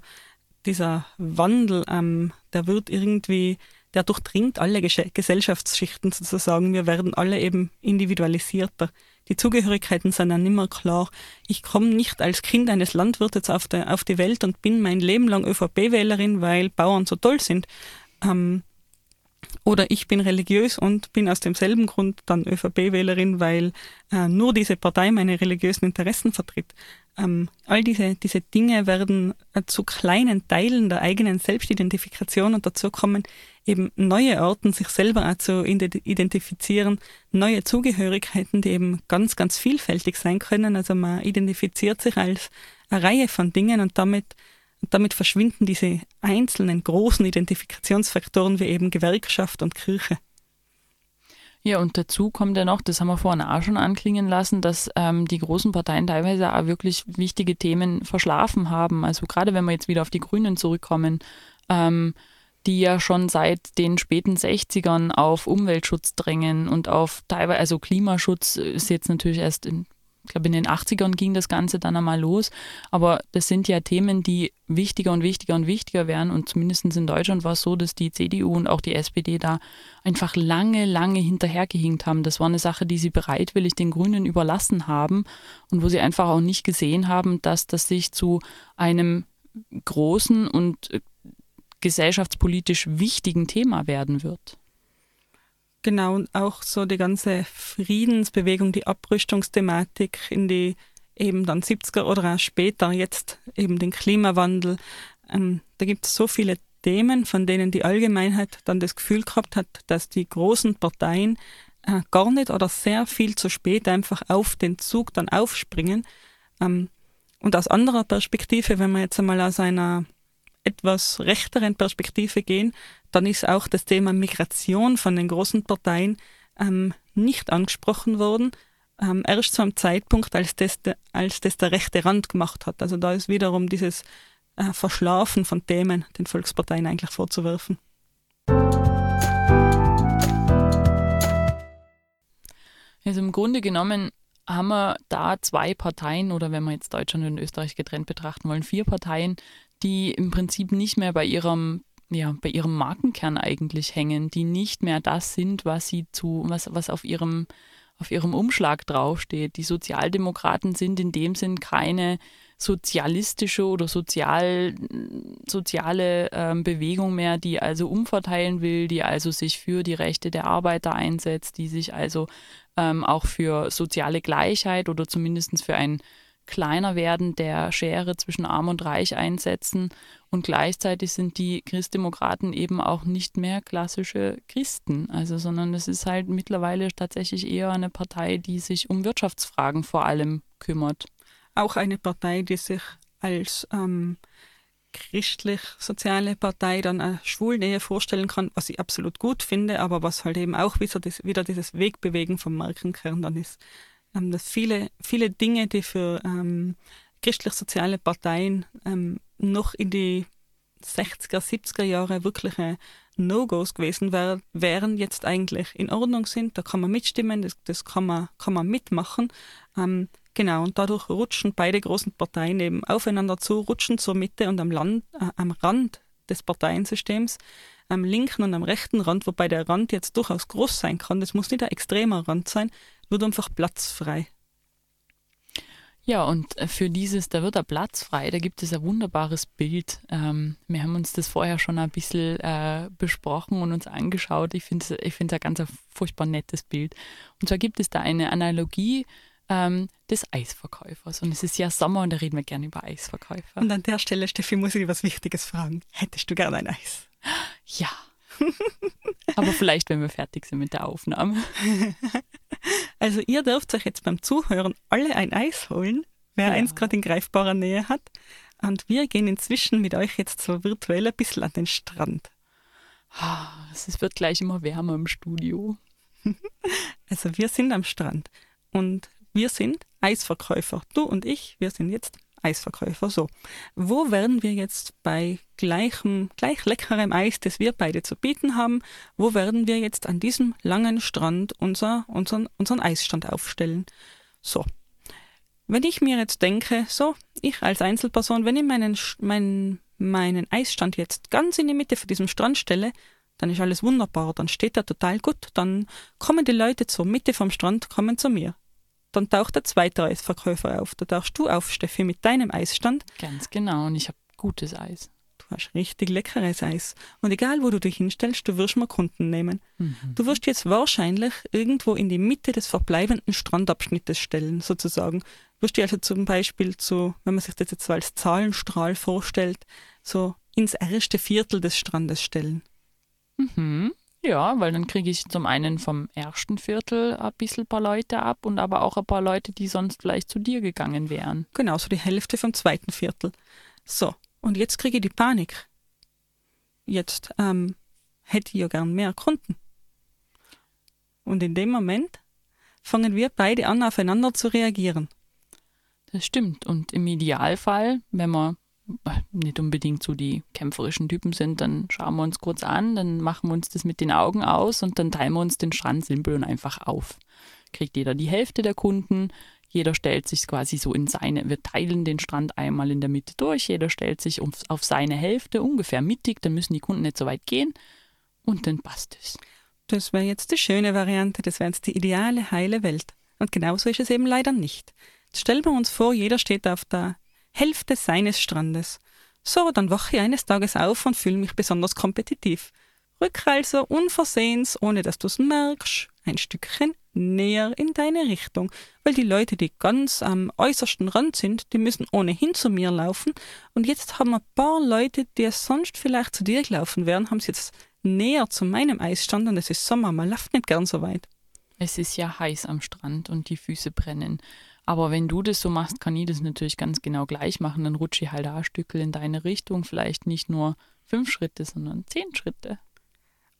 dieser Wandel, ähm, der wird irgendwie, der durchdringt alle Gesche- Gesellschaftsschichten sozusagen. Wir werden alle eben individualisierter. Die Zugehörigkeiten sind dann immer klar. Ich komme nicht als Kind eines Landwirtes auf, der, auf die Welt und bin mein Leben lang ÖVP-Wählerin, weil Bauern so toll sind. Ähm, oder ich bin religiös und bin aus demselben Grund dann ÖVP-Wählerin, weil äh, nur diese Partei meine religiösen Interessen vertritt. Ähm, all diese, diese Dinge werden äh, zu kleinen Teilen der eigenen Selbstidentifikation und dazu kommen eben neue Arten, sich selber auch zu ide- identifizieren, neue Zugehörigkeiten, die eben ganz, ganz vielfältig sein können. Also man identifiziert sich als eine Reihe von Dingen und damit damit verschwinden diese einzelnen großen Identifikationsfaktoren wie eben Gewerkschaft und Kirche. Ja, und dazu kommt ja noch, das haben wir vorhin auch schon anklingen lassen, dass ähm, die großen Parteien teilweise auch wirklich wichtige Themen verschlafen haben. Also gerade wenn wir jetzt wieder auf die Grünen zurückkommen, ähm, die ja schon seit den späten 60ern auf Umweltschutz drängen und auf teilweise, also Klimaschutz ist jetzt natürlich erst in ich glaube, in den 80ern ging das Ganze dann einmal los. Aber das sind ja Themen, die wichtiger und wichtiger und wichtiger werden. Und zumindest in Deutschland war es so, dass die CDU und auch die SPD da einfach lange, lange hinterhergehinkt haben. Das war eine Sache, die sie bereitwillig den Grünen überlassen haben und wo sie einfach auch nicht gesehen haben, dass das sich zu einem großen und gesellschaftspolitisch wichtigen Thema werden wird. Genau, und auch so die ganze Friedensbewegung, die Abrüstungsthematik in die eben dann 70er oder auch später, jetzt eben den Klimawandel. Ähm, da gibt es so viele Themen, von denen die Allgemeinheit dann das Gefühl gehabt hat, dass die großen Parteien äh, gar nicht oder sehr viel zu spät einfach auf den Zug dann aufspringen. Ähm, und aus anderer Perspektive, wenn wir jetzt einmal aus einer etwas rechteren Perspektive gehen, dann ist auch das Thema Migration von den großen Parteien ähm, nicht angesprochen worden, ähm, erst zu einem Zeitpunkt, als das, als das der rechte Rand gemacht hat. Also da ist wiederum dieses äh, Verschlafen von Themen den Volksparteien eigentlich vorzuwerfen. Also im Grunde genommen haben wir da zwei Parteien oder wenn wir jetzt Deutschland und Österreich getrennt betrachten wollen, vier Parteien, die im Prinzip nicht mehr bei ihrem ja, bei ihrem Markenkern eigentlich hängen, die nicht mehr das sind, was sie zu, was, was auf ihrem, auf ihrem Umschlag draufsteht. Die Sozialdemokraten sind in dem Sinn keine sozialistische oder sozial, soziale ähm, Bewegung mehr, die also umverteilen will, die also sich für die Rechte der Arbeiter einsetzt, die sich also ähm, auch für soziale Gleichheit oder zumindest für ein kleiner werden der Schere zwischen Arm und Reich einsetzen. Und gleichzeitig sind die Christdemokraten eben auch nicht mehr klassische Christen, also sondern es ist halt mittlerweile tatsächlich eher eine Partei, die sich um Wirtschaftsfragen vor allem kümmert. Auch eine Partei, die sich als ähm, christlich-soziale Partei dann eine Schwulnähe vorstellen kann, was ich absolut gut finde, aber was halt eben auch wieder, wieder dieses Wegbewegen vom Markenkern dann ist. Ähm, dass viele, viele Dinge, die für ähm, christlich-soziale Parteien ähm, noch in die 60er, 70er Jahre wirkliche No-Gos gewesen wär, wären, jetzt eigentlich in Ordnung sind. Da kann man mitstimmen, das, das kann, man, kann man mitmachen. Ähm, genau, und dadurch rutschen beide großen Parteien eben aufeinander zu, rutschen zur Mitte und am, Land, äh, am Rand des Parteiensystems, am linken und am rechten Rand, wobei der Rand jetzt durchaus groß sein kann. Das muss nicht ein extremer Rand sein, wird einfach Platz frei. Ja, und für dieses, da wird der Platz frei, da gibt es ein wunderbares Bild. Ähm, wir haben uns das vorher schon ein bisschen äh, besprochen und uns angeschaut. Ich finde es ich find's ein ganz ein furchtbar nettes Bild. Und zwar gibt es da eine Analogie ähm, des Eisverkäufers. Und es ist ja Sommer und da reden wir gerne über Eisverkäufer. Und an der Stelle, Steffi, muss ich was Wichtiges fragen. Hättest du gern ein Eis? Ja. Aber vielleicht, wenn wir fertig sind mit der Aufnahme. Also ihr dürft euch jetzt beim Zuhören alle ein Eis holen, wer ja. eins gerade in greifbarer Nähe hat. Und wir gehen inzwischen mit euch jetzt so virtuell ein bisschen an den Strand. Es wird gleich immer wärmer im Studio. Also wir sind am Strand. und wir sind Eisverkäufer. Du und ich, wir sind jetzt Eisverkäufer. So, wo werden wir jetzt bei gleichem, gleich leckerem Eis, das wir beide zu bieten haben, wo werden wir jetzt an diesem langen Strand unser, unseren, unseren Eisstand aufstellen? So. Wenn ich mir jetzt denke, so, ich als Einzelperson, wenn ich meinen, meinen, meinen Eisstand jetzt ganz in die Mitte von diesem Strand stelle, dann ist alles wunderbar, dann steht er total gut, dann kommen die Leute zur Mitte vom Strand, kommen zu mir dann taucht der zweite Eisverkäufer auf. Da tauchst du auf, Steffi, mit deinem Eisstand. Ganz genau, und ich habe gutes Eis. Du hast richtig leckeres Eis. Und egal, wo du dich hinstellst, du wirst mal Kunden nehmen. Mhm. Du wirst jetzt wahrscheinlich irgendwo in die Mitte des verbleibenden Strandabschnittes stellen, sozusagen. Du wirst dich also zum Beispiel zu, wenn man sich das jetzt so als Zahlenstrahl vorstellt, so ins erste Viertel des Strandes stellen. Mhm. Ja, weil dann kriege ich zum einen vom ersten Viertel ein bisschen ein paar Leute ab und aber auch ein paar Leute, die sonst vielleicht zu dir gegangen wären. Genau, so die Hälfte vom zweiten Viertel. So, und jetzt kriege ich die Panik. Jetzt ähm, hätte ich ja gern mehr Kunden. Und in dem Moment fangen wir beide an, aufeinander zu reagieren. Das stimmt. Und im Idealfall, wenn man nicht unbedingt so die kämpferischen Typen sind, dann schauen wir uns kurz an, dann machen wir uns das mit den Augen aus und dann teilen wir uns den Strand simpel und einfach auf. Kriegt jeder die Hälfte der Kunden, jeder stellt sich quasi so in seine, wir teilen den Strand einmal in der Mitte durch, jeder stellt sich auf, auf seine Hälfte ungefähr mittig, dann müssen die Kunden nicht so weit gehen und dann passt es. Das wäre jetzt die schöne Variante, das wäre jetzt die ideale, heile Welt. Und genauso ist es eben leider nicht. Jetzt stellen wir uns vor, jeder steht auf der Hälfte seines Strandes. So, dann wache ich eines Tages auf und fühle mich besonders kompetitiv. Rück also unversehens, ohne dass du's merkst, ein Stückchen näher in deine Richtung, weil die Leute, die ganz am äußersten Rand sind, die müssen ohnehin zu mir laufen und jetzt haben ein paar Leute, die sonst vielleicht zu dir gelaufen wären, haben sie jetzt näher zu meinem Eisstand und es ist Sommer, man läuft nicht gern so weit. Es ist ja heiß am Strand und die Füße brennen. Aber wenn du das so machst, kann ich das natürlich ganz genau gleich machen. Dann rutsche ich halt ein Stückel in deine Richtung. Vielleicht nicht nur fünf Schritte, sondern zehn Schritte.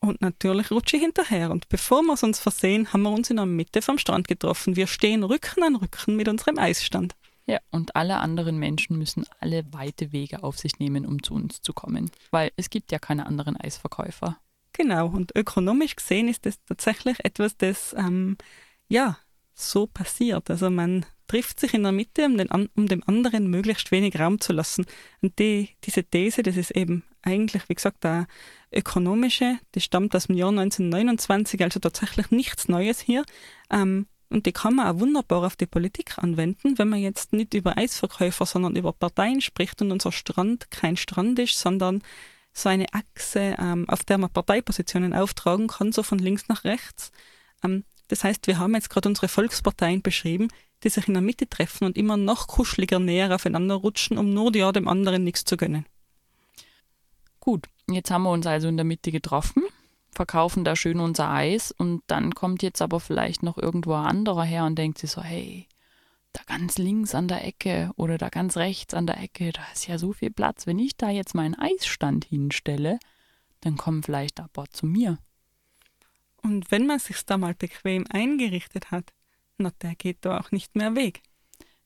Und natürlich rutsche ich hinterher. Und bevor wir es uns versehen, haben wir uns in der Mitte vom Strand getroffen. Wir stehen Rücken an Rücken mit unserem Eisstand. Ja, und alle anderen Menschen müssen alle weite Wege auf sich nehmen, um zu uns zu kommen. Weil es gibt ja keine anderen Eisverkäufer. Genau, und ökonomisch gesehen ist das tatsächlich etwas, das ähm, ja so passiert. Also man trifft sich in der Mitte, um, den, um dem anderen möglichst wenig Raum zu lassen. Und die, diese These, das ist eben eigentlich, wie gesagt, eine ökonomische, die stammt aus dem Jahr 1929, also tatsächlich nichts Neues hier. Ähm, und die kann man auch wunderbar auf die Politik anwenden, wenn man jetzt nicht über Eisverkäufer, sondern über Parteien spricht und unser Strand kein Strand ist, sondern so eine Achse, ähm, auf der man Parteipositionen auftragen kann, so von links nach rechts. Ähm, das heißt, wir haben jetzt gerade unsere Volksparteien beschrieben, die sich in der Mitte treffen und immer noch kuscheliger näher aufeinander rutschen, um nur ja dem anderen nichts zu gönnen. Gut, jetzt haben wir uns also in der Mitte getroffen, verkaufen da schön unser Eis und dann kommt jetzt aber vielleicht noch irgendwo ein anderer her und denkt sich so, hey, da ganz links an der Ecke oder da ganz rechts an der Ecke, da ist ja so viel Platz. Wenn ich da jetzt meinen Eisstand hinstelle, dann kommen vielleicht ein paar zu mir. Und wenn man sich da mal bequem eingerichtet hat, na, der geht da auch nicht mehr weg.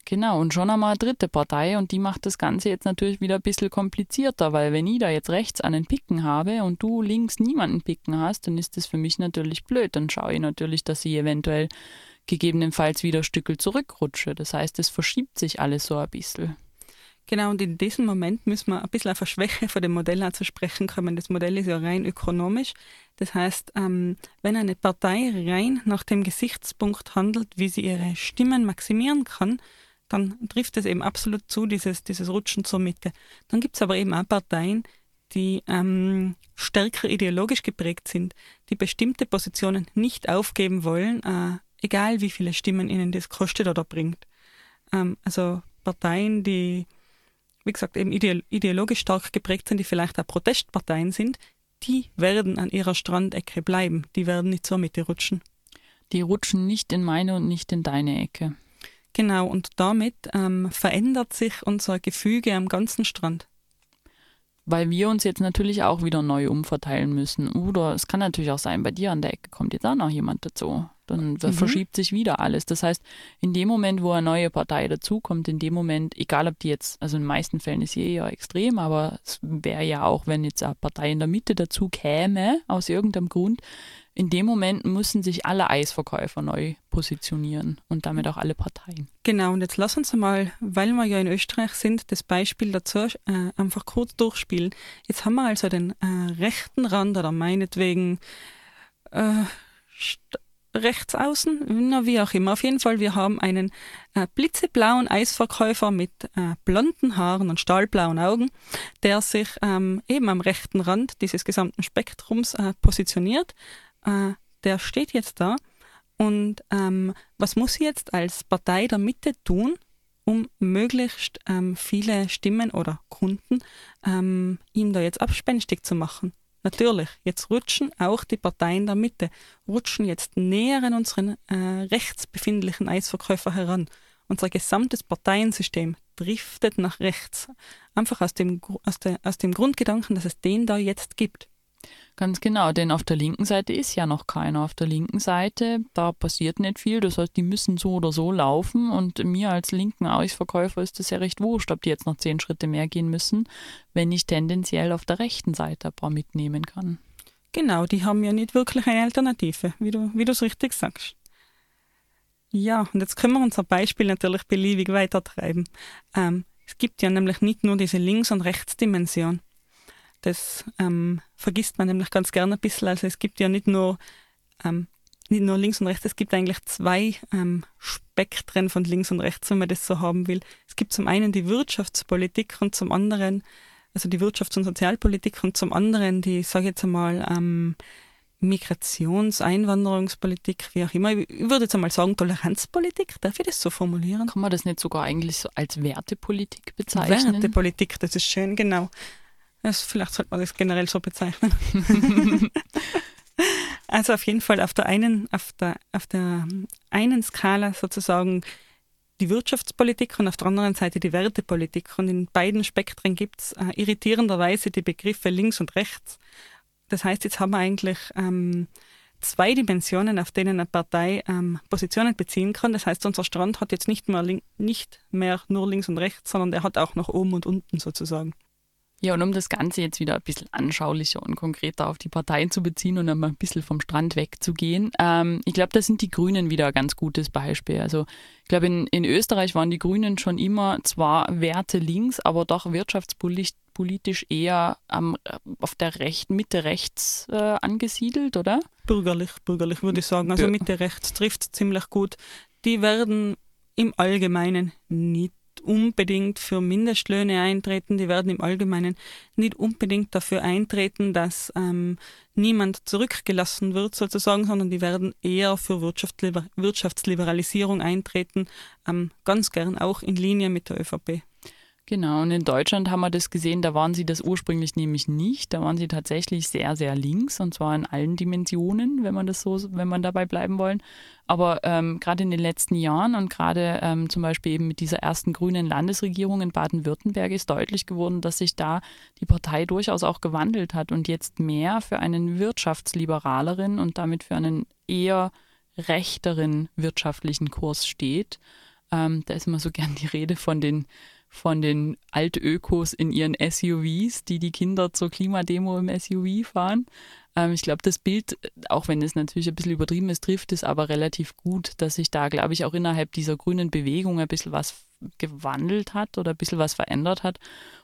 Genau, und schon einmal eine dritte Partei und die macht das Ganze jetzt natürlich wieder ein bisschen komplizierter, weil wenn ich da jetzt rechts einen Picken habe und du links niemanden Picken hast, dann ist das für mich natürlich blöd. Dann schaue ich natürlich, dass ich eventuell gegebenenfalls wieder Stückel zurückrutsche. Das heißt, es verschiebt sich alles so ein bisschen. Genau, und in diesem Moment müssen wir ein bisschen auf eine Schwäche von dem Modell zu sprechen kommen. Das Modell ist ja rein ökonomisch. Das heißt, ähm, wenn eine Partei rein nach dem Gesichtspunkt handelt, wie sie ihre Stimmen maximieren kann, dann trifft es eben absolut zu, dieses, dieses Rutschen zur Mitte. Dann gibt es aber eben auch Parteien, die ähm, stärker ideologisch geprägt sind, die bestimmte Positionen nicht aufgeben wollen, äh, egal wie viele Stimmen ihnen das kostet oder bringt. Ähm, also Parteien, die wie gesagt, eben ideologisch stark geprägt sind, die vielleicht auch Protestparteien sind, die werden an ihrer Strandecke bleiben. Die werden nicht zur Mitte rutschen. Die rutschen nicht in meine und nicht in deine Ecke. Genau, und damit ähm, verändert sich unser Gefüge am ganzen Strand. Weil wir uns jetzt natürlich auch wieder neu umverteilen müssen. Oder es kann natürlich auch sein, bei dir an der Ecke kommt jetzt auch noch jemand dazu. Dann Mhm. verschiebt sich wieder alles. Das heißt, in dem Moment, wo eine neue Partei dazukommt, in dem Moment, egal ob die jetzt, also in den meisten Fällen ist sie eher extrem, aber es wäre ja auch, wenn jetzt eine Partei in der Mitte dazu käme, aus irgendeinem Grund, in dem Moment müssen sich alle Eisverkäufer neu positionieren und damit auch alle Parteien. Genau, und jetzt lass uns mal, weil wir ja in Österreich sind, das Beispiel dazu äh, einfach kurz durchspielen. Jetzt haben wir also den äh, rechten Rand oder meinetwegen äh, rechts außen, na wie auch immer. Auf jeden Fall, wir haben einen äh, blitzeblauen Eisverkäufer mit äh, blonden Haaren und stahlblauen Augen, der sich ähm, eben am rechten Rand dieses gesamten Spektrums äh, positioniert. Äh, der steht jetzt da und ähm, was muss sie jetzt als Partei der Mitte tun, um möglichst ähm, viele Stimmen oder Kunden ähm, ihm da jetzt abspenstig zu machen? Natürlich, jetzt rutschen auch die Parteien der Mitte, rutschen jetzt näher an unseren äh, rechts befindlichen Eisverkäufer heran. Unser gesamtes Parteiensystem driftet nach rechts. Einfach aus dem, aus, der, aus dem Grundgedanken, dass es den da jetzt gibt. Ganz genau, denn auf der linken Seite ist ja noch keiner. Auf der linken Seite, da passiert nicht viel. Das heißt, die müssen so oder so laufen. Und mir als linken Eisverkäufer ist das ja recht wurscht, ob die jetzt noch zehn Schritte mehr gehen müssen, wenn ich tendenziell auf der rechten Seite ein paar mitnehmen kann. Genau, die haben ja nicht wirklich eine Alternative, wie du wie du es richtig sagst. Ja, und jetzt können wir unser Beispiel natürlich beliebig weitertreiben. Ähm, es gibt ja nämlich nicht nur diese Links- und Rechtsdimension. Das ähm, vergisst man nämlich ganz gerne ein bisschen. Also es gibt ja nicht nur, ähm, nicht nur links und rechts, es gibt eigentlich zwei ähm, Spektren von links und rechts, wenn man das so haben will. Es gibt zum einen die Wirtschaftspolitik und zum anderen, also die Wirtschafts- und Sozialpolitik und zum anderen die, sage ich jetzt einmal, ähm, Migrations-, Einwanderungspolitik, wie auch immer. Ich würde jetzt einmal sagen, Toleranzpolitik, darf ich das so formulieren? Kann man das nicht sogar eigentlich so als Wertepolitik bezeichnen? Wertepolitik, das ist schön, genau. Das, vielleicht sollte man das generell so bezeichnen. also auf jeden Fall auf der einen, auf der, auf der einen Skala sozusagen die Wirtschaftspolitik und auf der anderen Seite die Wertepolitik. Und in beiden Spektren gibt es äh, irritierenderweise die Begriffe links und rechts. Das heißt, jetzt haben wir eigentlich ähm, zwei Dimensionen, auf denen eine Partei ähm, Positionen beziehen kann. Das heißt, unser Strand hat jetzt nicht mehr, nicht mehr nur links und rechts, sondern der hat auch noch oben und unten sozusagen. Ja, und um das Ganze jetzt wieder ein bisschen anschaulicher und konkreter auf die Parteien zu beziehen und einmal ein bisschen vom Strand wegzugehen, ähm, ich glaube, da sind die Grünen wieder ein ganz gutes Beispiel. Also ich glaube, in, in Österreich waren die Grünen schon immer zwar Werte links, aber doch wirtschaftspolitisch eher am, auf der rechten Mitte rechts äh, angesiedelt, oder? Bürgerlich, bürgerlich würde ich sagen. Also. Mitte rechts trifft ziemlich gut. Die werden im Allgemeinen nicht unbedingt für Mindestlöhne eintreten, die werden im Allgemeinen nicht unbedingt dafür eintreten, dass ähm, niemand zurückgelassen wird sozusagen, sondern die werden eher für Wirtschaftsliber Wirtschaftsliberalisierung eintreten, ähm, ganz gern auch in Linie mit der ÖVP. Genau, und in Deutschland haben wir das gesehen, da waren sie das ursprünglich nämlich nicht. Da waren sie tatsächlich sehr, sehr links und zwar in allen Dimensionen, wenn man das so, wenn man dabei bleiben wollen. Aber ähm, gerade in den letzten Jahren und gerade ähm, zum Beispiel eben mit dieser ersten grünen Landesregierung in Baden-Württemberg ist deutlich geworden, dass sich da die Partei durchaus auch gewandelt hat und jetzt mehr für einen wirtschaftsliberaleren und damit für einen eher rechteren wirtschaftlichen Kurs steht. Ähm, da ist immer so gern die Rede von den von den Altökos in ihren SUVs, die die Kinder zur Klimademo im SUV fahren. Ähm, ich glaube, das Bild, auch wenn es natürlich ein bisschen übertrieben ist, trifft es aber relativ gut, dass sich da, glaube ich, auch innerhalb dieser grünen Bewegung ein bisschen was gewandelt hat oder ein bisschen was verändert hat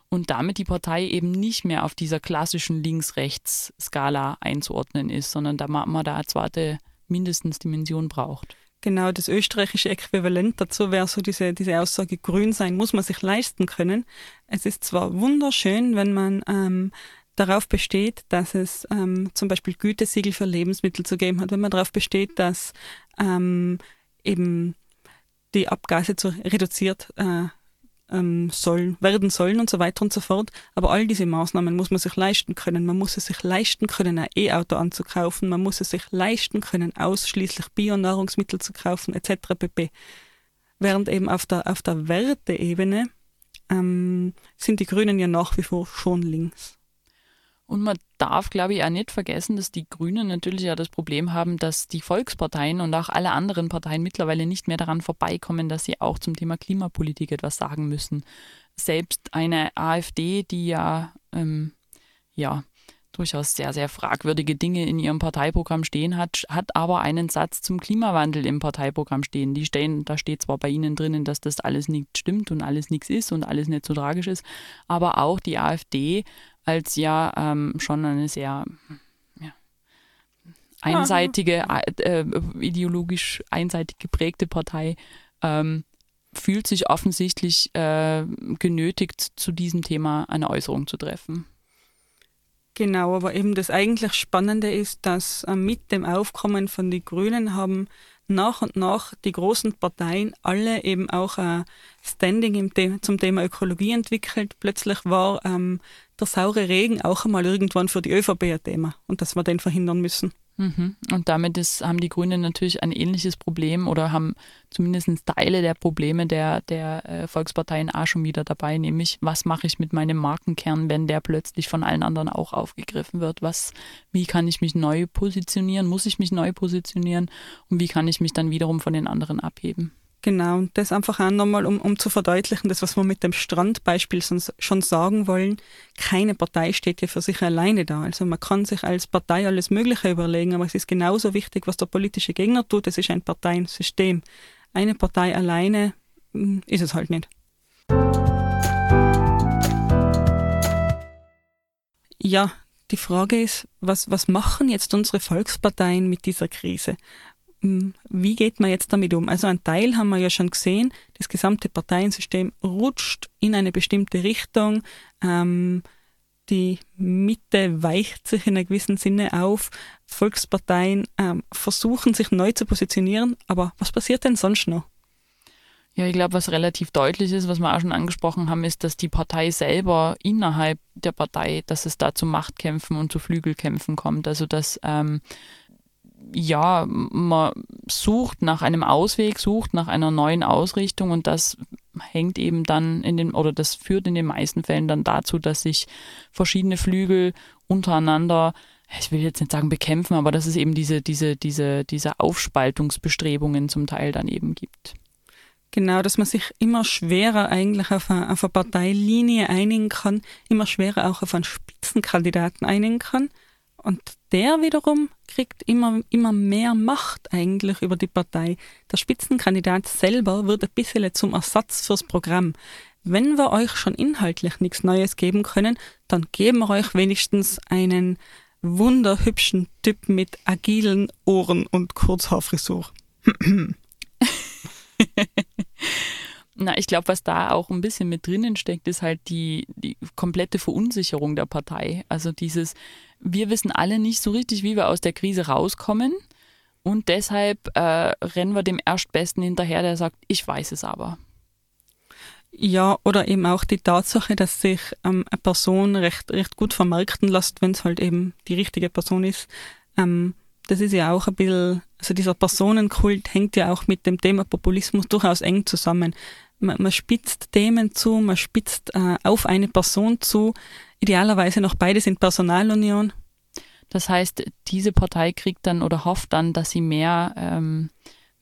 und damit die Partei eben nicht mehr auf dieser klassischen Links-Rechts-Skala einzuordnen ist, sondern da man, da eine zweite mindestens Dimension braucht. Genau, das österreichische Äquivalent dazu wäre so diese, diese Aussage, grün sein muss man sich leisten können. Es ist zwar wunderschön, wenn man ähm, darauf besteht, dass es ähm, zum Beispiel Gütesiegel für Lebensmittel zu geben hat, wenn man darauf besteht, dass ähm, eben die Abgase zu reduziert äh, ähm, sollen, werden sollen und so weiter und so fort. Aber all diese Maßnahmen muss man sich leisten können. Man muss es sich leisten können, ein E-Auto anzukaufen. Man muss es sich leisten können, ausschließlich Bionahrungsmittel zu kaufen, etc. pp. Während eben auf der, auf der Werteebene ähm, sind die Grünen ja nach wie vor schon links. Und man darf, glaube ich, auch nicht vergessen, dass die Grünen natürlich ja das Problem haben, dass die Volksparteien und auch alle anderen Parteien mittlerweile nicht mehr daran vorbeikommen, dass sie auch zum Thema Klimapolitik etwas sagen müssen. Selbst eine AfD, die ja, ähm, ja durchaus sehr, sehr fragwürdige Dinge in ihrem Parteiprogramm stehen hat, hat aber einen Satz zum Klimawandel im Parteiprogramm stehen. Die stehen, da steht zwar bei ihnen drinnen, dass das alles nicht stimmt und alles nichts ist und alles nicht so tragisch ist, aber auch die AfD als ja ähm, schon eine sehr ja, einseitige, äh, ideologisch einseitig geprägte Partei ähm, fühlt sich offensichtlich äh, genötigt, zu diesem Thema eine Äußerung zu treffen. Genau, aber eben das eigentlich Spannende ist, dass äh, mit dem Aufkommen von den Grünen haben nach und nach die großen Parteien alle eben auch ein Standing im The zum Thema Ökologie entwickelt. Plötzlich war ähm, der saure Regen auch einmal irgendwann für die ÖVP ein Thema und dass wir den verhindern müssen. Mhm. Und damit ist, haben die Grünen natürlich ein ähnliches Problem oder haben zumindest Teile der Probleme der, der äh, Volksparteien auch schon wieder dabei, nämlich was mache ich mit meinem Markenkern, wenn der plötzlich von allen anderen auch aufgegriffen wird? Was, wie kann ich mich neu positionieren? Muss ich mich neu positionieren? Und wie kann ich mich dann wiederum von den anderen abheben? Genau, und das einfach auch nochmal, um, um zu verdeutlichen, das, was wir mit dem Strandbeispiel schon sagen wollen, keine Partei steht ja für sich alleine da. Also man kann sich als Partei alles Mögliche überlegen, aber es ist genauso wichtig, was der politische Gegner tut, es ist ein Parteiensystem. Eine Partei alleine hm, ist es halt nicht. Ja, die Frage ist, was, was machen jetzt unsere Volksparteien mit dieser Krise? Hm, wie geht man jetzt damit um? Also ein Teil haben wir ja schon gesehen, das gesamte Parteiensystem rutscht in eine bestimmte Richtung. Ähm, die Mitte weicht sich in einem gewissen Sinne auf. Volksparteien ähm, versuchen sich neu zu positionieren. Aber was passiert denn sonst noch? Ja, ich glaube, was relativ deutlich ist, was wir auch schon angesprochen haben, ist, dass die Partei selber innerhalb der Partei, dass es da zu Machtkämpfen und zu Flügelkämpfen kommt. Also dass ähm, ja, man sucht nach einem Ausweg, sucht nach einer neuen Ausrichtung und das hängt eben dann in den, oder das führt in den meisten Fällen dann dazu, dass sich verschiedene Flügel untereinander, ich will jetzt nicht sagen bekämpfen, aber dass es eben diese, diese, diese, diese Aufspaltungsbestrebungen zum Teil dann eben gibt. Genau, dass man sich immer schwerer eigentlich auf eine, auf eine Parteilinie einigen kann, immer schwerer auch auf einen Spitzenkandidaten einigen kann. Und der wiederum kriegt immer, immer mehr Macht eigentlich über die Partei. Der Spitzenkandidat selber wird ein bisschen zum Ersatz fürs Programm. Wenn wir euch schon inhaltlich nichts Neues geben können, dann geben wir euch wenigstens einen wunderhübschen Typ mit agilen Ohren und Kurzhaarfrisur. Na, ich glaube, was da auch ein bisschen mit drinnen steckt, ist halt die, die komplette Verunsicherung der Partei. Also dieses, wir wissen alle nicht so richtig, wie wir aus der Krise rauskommen. Und deshalb äh, rennen wir dem Erstbesten hinterher, der sagt, ich weiß es aber. Ja, oder eben auch die Tatsache, dass sich ähm, eine Person recht, recht gut vermarkten lässt, wenn es halt eben die richtige Person ist. Ähm, das ist ja auch ein bisschen, also dieser Personenkult hängt ja auch mit dem Thema Populismus durchaus eng zusammen man, man spitzt Themen zu, man spitzt äh, auf eine Person zu. Idealerweise noch beides in Personalunion. Das heißt, diese Partei kriegt dann oder hofft dann, dass sie mehr, ähm,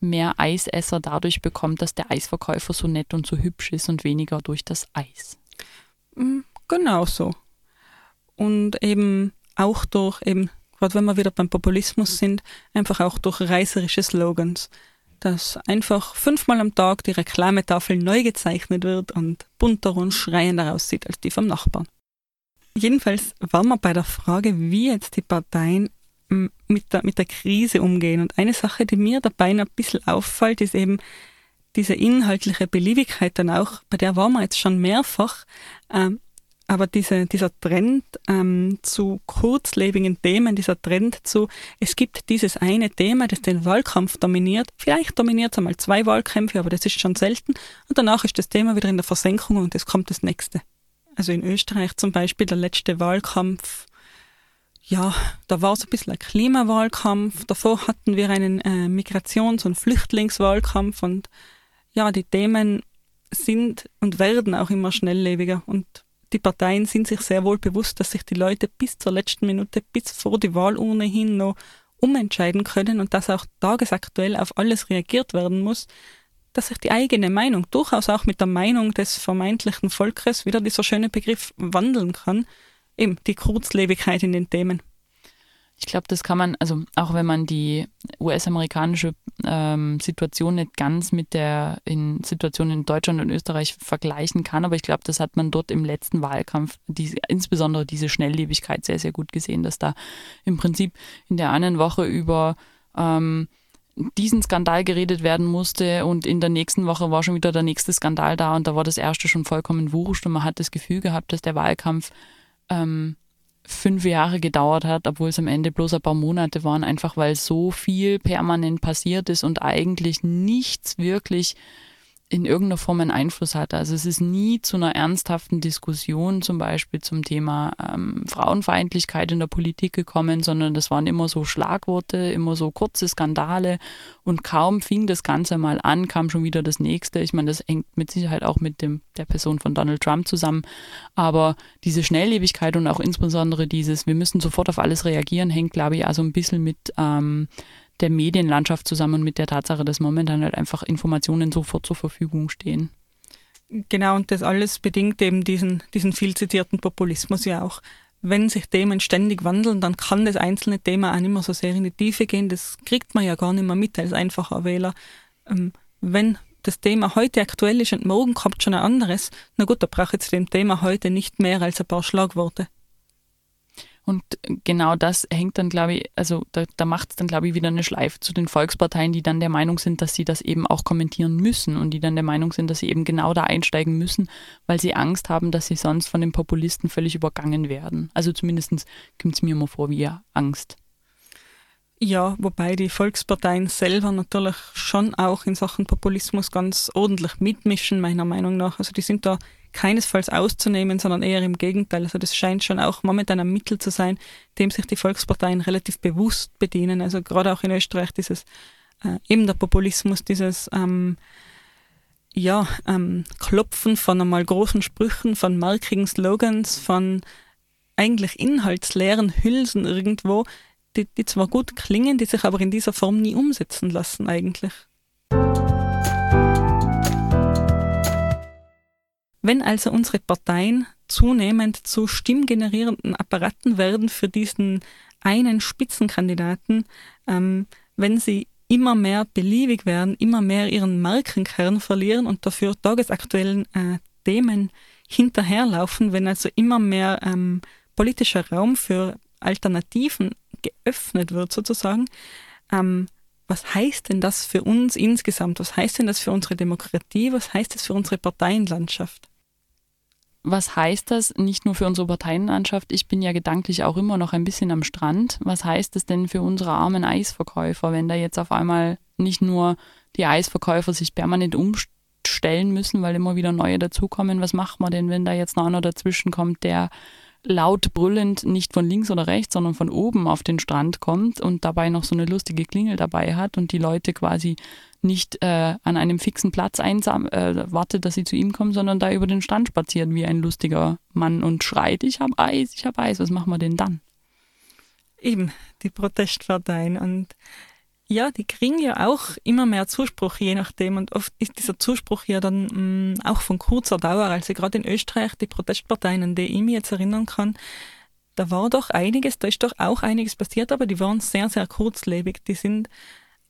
mehr Eisesser dadurch bekommt, dass der Eisverkäufer so nett und so hübsch ist und weniger durch das Eis. Mm, genau so. Und eben auch durch eben, gerade wenn wir wieder beim Populismus sind, einfach auch durch reißerische Slogans dass einfach fünfmal am Tag die Reklametafel neu gezeichnet wird und bunter und schreiender aussieht als die vom Nachbarn. Jedenfalls waren wir bei der Frage, wie jetzt die Parteien mit der, mit der Krise umgehen. Und eine Sache, die mir dabei ein bisschen auffällt, ist eben diese inhaltliche Beliebigkeit dann auch, bei der waren wir jetzt schon mehrfach, ähm, aber diese, dieser Trend ähm, zu kurzlebigen Themen, dieser Trend zu, es gibt dieses eine Thema, das den Wahlkampf dominiert, vielleicht dominiert es einmal zwei Wahlkämpfe, aber das ist schon selten, und danach ist das Thema wieder in der Versenkung und es kommt das nächste. Also in Österreich zum Beispiel der letzte Wahlkampf, ja, da war es ein bisschen ein Klimawahlkampf, davor hatten wir einen äh, Migrations- und Flüchtlingswahlkampf und ja, die Themen sind und werden auch immer schnelllebiger. Und die Parteien sind sich sehr wohl bewusst, dass sich die Leute bis zur letzten Minute, bis vor die Wahlurne hin noch umentscheiden können und dass auch tagesaktuell auf alles reagiert werden muss, dass sich die eigene Meinung durchaus auch mit der Meinung des vermeintlichen Volkes, wieder dieser schöne Begriff, wandeln kann. Eben die Kurzlebigkeit in den Themen. Ich glaube, das kann man, also auch wenn man die US-amerikanische ähm, Situation nicht ganz mit der in Situation in Deutschland und Österreich vergleichen kann, aber ich glaube, das hat man dort im letzten Wahlkampf, diese, insbesondere diese Schnelllebigkeit sehr, sehr gut gesehen, dass da im Prinzip in der einen Woche über ähm, diesen Skandal geredet werden musste und in der nächsten Woche war schon wieder der nächste Skandal da und da war das erste schon vollkommen wurscht und man hat das Gefühl gehabt, dass der Wahlkampf ähm, fünf Jahre gedauert hat, obwohl es am Ende bloß ein paar Monate waren, einfach weil so viel permanent passiert ist und eigentlich nichts wirklich in irgendeiner Form einen Einfluss hatte. Also es ist nie zu einer ernsthaften Diskussion zum Beispiel zum Thema ähm, Frauenfeindlichkeit in der Politik gekommen, sondern das waren immer so Schlagworte, immer so kurze Skandale und kaum fing das Ganze mal an, kam schon wieder das nächste. Ich meine, das hängt mit Sicherheit auch mit dem, der Person von Donald Trump zusammen, aber diese Schnelllebigkeit und auch insbesondere dieses, wir müssen sofort auf alles reagieren, hängt, glaube ich, also ein bisschen mit ähm, der Medienlandschaft zusammen mit der Tatsache, dass momentan halt einfach Informationen sofort zur Verfügung stehen. Genau, und das alles bedingt eben diesen, diesen viel zitierten Populismus ja auch. Wenn sich Themen ständig wandeln, dann kann das einzelne Thema auch nicht mehr so sehr in die Tiefe gehen. Das kriegt man ja gar nicht mehr mit als einfacher Wähler. Ähm, wenn das Thema heute aktuell ist und morgen kommt schon ein anderes, na gut, da braucht jetzt dem Thema heute nicht mehr als ein paar Schlagworte. Und genau das hängt dann, glaube ich, also da, da macht es dann, glaube ich, wieder eine Schleife zu den Volksparteien, die dann der Meinung sind, dass sie das eben auch kommentieren müssen und die dann der Meinung sind, dass sie eben genau da einsteigen müssen, weil sie Angst haben, dass sie sonst von den Populisten völlig übergangen werden. Also zumindest kommt es mir immer vor wie Angst. Ja, wobei die Volksparteien selber natürlich schon auch in Sachen Populismus ganz ordentlich mitmischen, meiner Meinung nach. Also die sind da keinesfalls auszunehmen, sondern eher im Gegenteil. Also das scheint schon auch momentan ein Mittel zu sein, dem sich die Volksparteien relativ bewusst bedienen. Also gerade auch in Österreich dieses äh, eben der Populismus, dieses ähm, ja, ähm, Klopfen von einmal großen Sprüchen, von markigen Slogans, von eigentlich inhaltsleeren Hülsen irgendwo, die, die zwar gut klingen, die sich aber in dieser Form nie umsetzen lassen eigentlich. Wenn also unsere Parteien zunehmend zu stimmgenerierenden Apparaten werden für diesen einen Spitzenkandidaten, ähm, wenn sie immer mehr beliebig werden, immer mehr ihren Markenkern verlieren und dafür tagesaktuellen äh, Themen hinterherlaufen, wenn also immer mehr ähm, politischer Raum für Alternativen geöffnet wird sozusagen, ähm, was heißt denn das für uns insgesamt? Was heißt denn das für unsere Demokratie? Was heißt das für unsere Parteienlandschaft? Was heißt das nicht nur für unsere Parteienlandschaft? Ich bin ja gedanklich auch immer noch ein bisschen am Strand. Was heißt es denn für unsere armen Eisverkäufer, wenn da jetzt auf einmal nicht nur die Eisverkäufer sich permanent umstellen müssen, weil immer wieder neue dazukommen? Was macht man denn, wenn da jetzt noch einer dazwischen kommt, der laut brüllend nicht von links oder rechts, sondern von oben auf den Strand kommt und dabei noch so eine lustige Klingel dabei hat und die Leute quasi nicht äh, an einem fixen Platz einsam äh, wartet, dass sie zu ihm kommen, sondern da über den Strand spaziert wie ein lustiger Mann und schreit, ich habe Eis, ich habe Eis, was machen wir denn dann? Eben, die Protestparteien und ja, die kriegen ja auch immer mehr Zuspruch, je nachdem. Und oft ist dieser Zuspruch ja dann mh, mm, auch von kurzer Dauer. Also gerade in Österreich, die Protestparteien, an die ich mich jetzt erinnern kann, da war doch einiges, da ist doch auch einiges passiert, aber die waren sehr, sehr kurzlebig. Die sind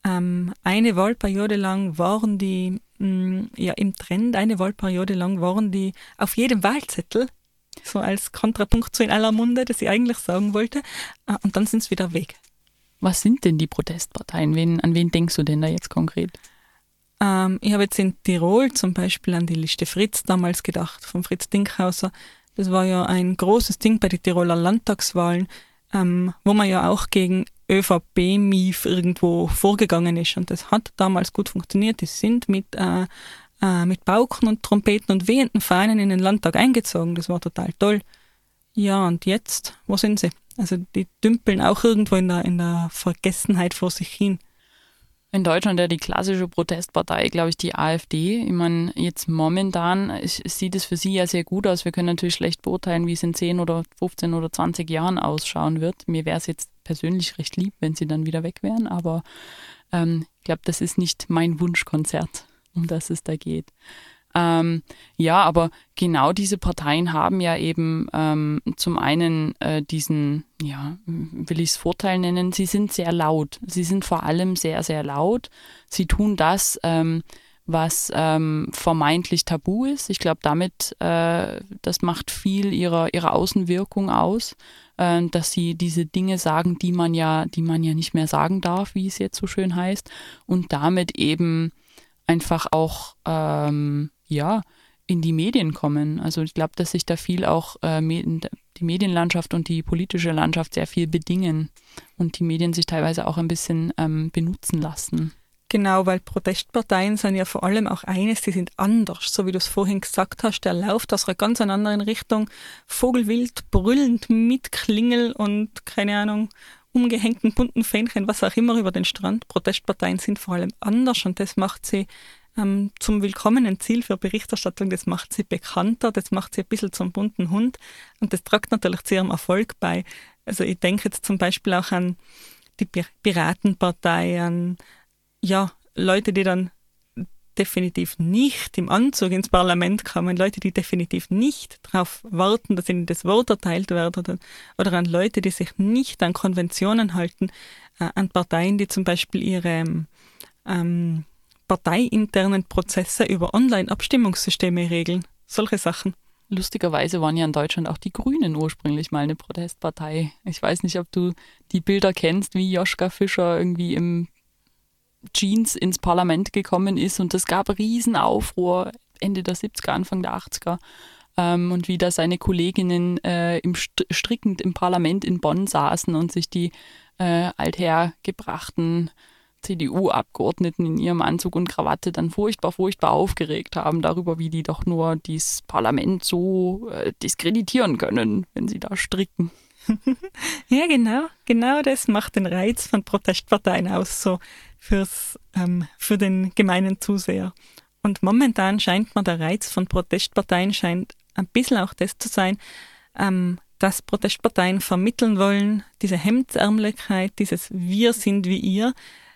ähm, eine Wahlperiode lang waren die mh, mm, ja im Trend, eine Wahlperiode lang waren die auf jedem Wahlzettel, so als Kontrapunkt zu in aller Munde, das ich eigentlich sagen wollte, äh, und dann sind sie wieder weg. Was sind denn die Protestparteien? Wen, an wen denkst du denn da jetzt konkret? Ähm, ich habe jetzt in Tirol zum Beispiel an die Liste Fritz damals gedacht, von Fritz Dinkhauser. Das war ja ein großes Ding bei den Tiroler Landtagswahlen, ähm, wo man ja auch gegen ÖVP-MIF irgendwo vorgegangen ist. Und das hat damals gut funktioniert. Die sind mit, äh, äh, mit Pauken und Trompeten und wehenden Fahnen in den Landtag eingezogen. Das war total toll. Ja, und jetzt, wo sind sie? Also die dümpeln auch irgendwo in der, in der Vergessenheit vor sich hin. In Deutschland ja die klassische Protestpartei, glaube ich, die AfD. Ich meine, jetzt momentan sieht es für sie ja sehr gut aus. Wir können natürlich schlecht beurteilen, wie es in 10 oder 15 oder 20 Jahren ausschauen wird. Mir wäre es jetzt persönlich recht lieb, wenn sie dann wieder weg wären, aber ähm, ich glaube, das ist nicht mein Wunschkonzert, um das es da geht. Ähm, ja, aber genau diese Parteien haben ja eben ähm, zum einen äh, diesen, ja, will ich es Vorteil nennen, sie sind sehr laut. Sie sind vor allem sehr, sehr laut. Sie tun das, ähm, was ähm, vermeintlich tabu ist. Ich glaube, damit, äh, das macht viel ihrer, ihrer Außenwirkung aus, äh, dass sie diese Dinge sagen, die man ja, die man ja nicht mehr sagen darf, wie es jetzt so schön heißt, und damit eben einfach auch ähm, ja, in die Medien kommen. Also ich glaube, dass sich da viel auch äh, die Medienlandschaft und die politische Landschaft sehr viel bedingen und die Medien sich teilweise auch ein bisschen ähm, benutzen lassen. Genau, weil Protestparteien sind ja vor allem auch eines, die sind anders, so wie du es vorhin gesagt hast, der läuft aus einer ganz anderen Richtung, vogelwild, brüllend mit Klingel und keine Ahnung, umgehängten bunten Fähnchen, was auch immer über den Strand. Protestparteien sind vor allem anders und das macht sie ähm, zum willkommenen Ziel für Berichterstattung. Das macht sie bekannter, das macht sie ein bisschen zum bunten Hund und das tragt natürlich zu ihrem Erfolg bei. Also ich denke jetzt zum Beispiel auch an die Piratenpartei, an ja, Leute, die dann definitiv nicht im Anzug ins Parlament kommen, Leute, die definitiv nicht darauf warten, dass ihnen das Wort erteilt wird oder, oder an Leute, die sich nicht an Konventionen halten, äh, an Parteien, die zum Beispiel ihre ähm, parteiinternen Prozesse über Online-Abstimmungssysteme regeln. Solche Sachen. Lustigerweise waren ja in Deutschland auch die Grünen ursprünglich mal eine Protestpartei. Ich weiß nicht, ob du die Bilder kennst, wie Joschka Fischer irgendwie im Jeans ins Parlament gekommen ist und es gab Riesenaufruhr Ende der 70er, Anfang der 80er. Ähm, und wie da seine Kolleginnen äh, im strickend im Parlament in Bonn saßen und sich die äh, althergebrachten CDU-Abgeordneten in ihrem Anzug und Krawatte dann furchtbar, furchtbar aufgeregt haben darüber, wie die doch nur dieses Parlament so äh, diskreditieren können, wenn sie da stricken. ja, genau. Genau das macht den Reiz von Protestparteien aus, so fürs, ähm, für den gemeinen Zuseher. Und momentan scheint mir der Reiz von Protestparteien scheint ein bisschen auch das zu sein, ähm, dass Protestparteien vermitteln wollen, diese Hemdsärmlichkeit, dieses Wir sind wie ihr,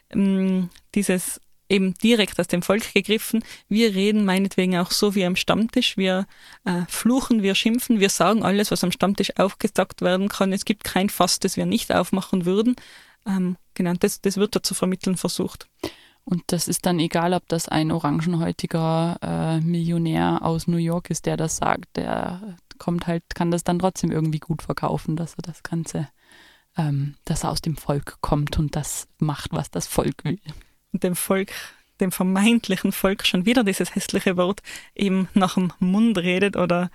ähm, dieses eben direkt aus dem Volk gegriffen. Wir reden meinetwegen auch so wie am Stammtisch. Wir äh, fluchen, wir schimpfen, wir sagen alles, was am Stammtisch aufgesagt werden kann. Es gibt kein Fass, das wir nicht aufmachen würden. Ähm, genau, das, das wird da zu vermitteln versucht. Und das ist dann egal, ob das ein orangenhäutiger äh, Millionär aus New York ist, der das sagt. Der kommt halt, kann das dann trotzdem irgendwie gut verkaufen, dass er das Ganze ähm, dass er aus dem Volk kommt und das macht, was das Volk will. Und dem Volk, dem vermeintlichen Volk schon wieder dieses hässliche Wort eben nach dem Mund redet oder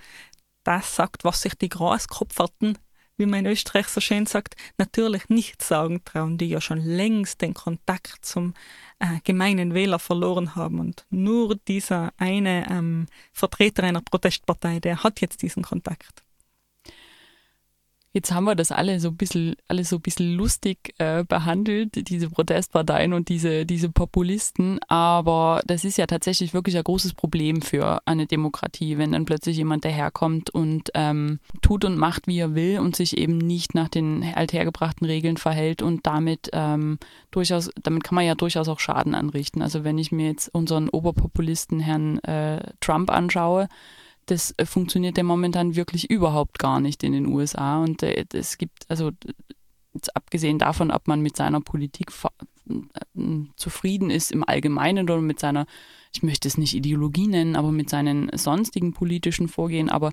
das sagt, was sich die Graskopferten, wie man in Österreich so schön sagt, natürlich nicht sagen trauen, die ja schon längst den Kontakt zum äh, gemeinen Wähler verloren haben. Und nur dieser eine ähm, Vertreter einer Protestpartei, der hat jetzt diesen Kontakt. Jetzt haben wir das alle so ein bisschen, alle so ein bisschen lustig äh, behandelt, diese Protestparteien und diese, diese Populisten. Aber das ist ja tatsächlich wirklich ein großes Problem für eine Demokratie, wenn dann plötzlich jemand daherkommt und ähm, tut und macht, wie er will und sich eben nicht nach den althergebrachten Regeln verhält und damit ähm, durchaus, damit kann man ja durchaus auch Schaden anrichten. Also wenn ich mir jetzt unseren Oberpopulisten Herrn äh, Trump anschaue, das äh, funktioniert ja momentan wirklich überhaupt gar nicht in den USA. Und äh, es gibt, also jetzt abgesehen davon, ob man mit seiner Politik äh, zufrieden ist im Allgemeinen oder mit seiner, ich möchte es nicht Ideologie nennen, aber mit seinen sonstigen politischen Vorgehen. Aber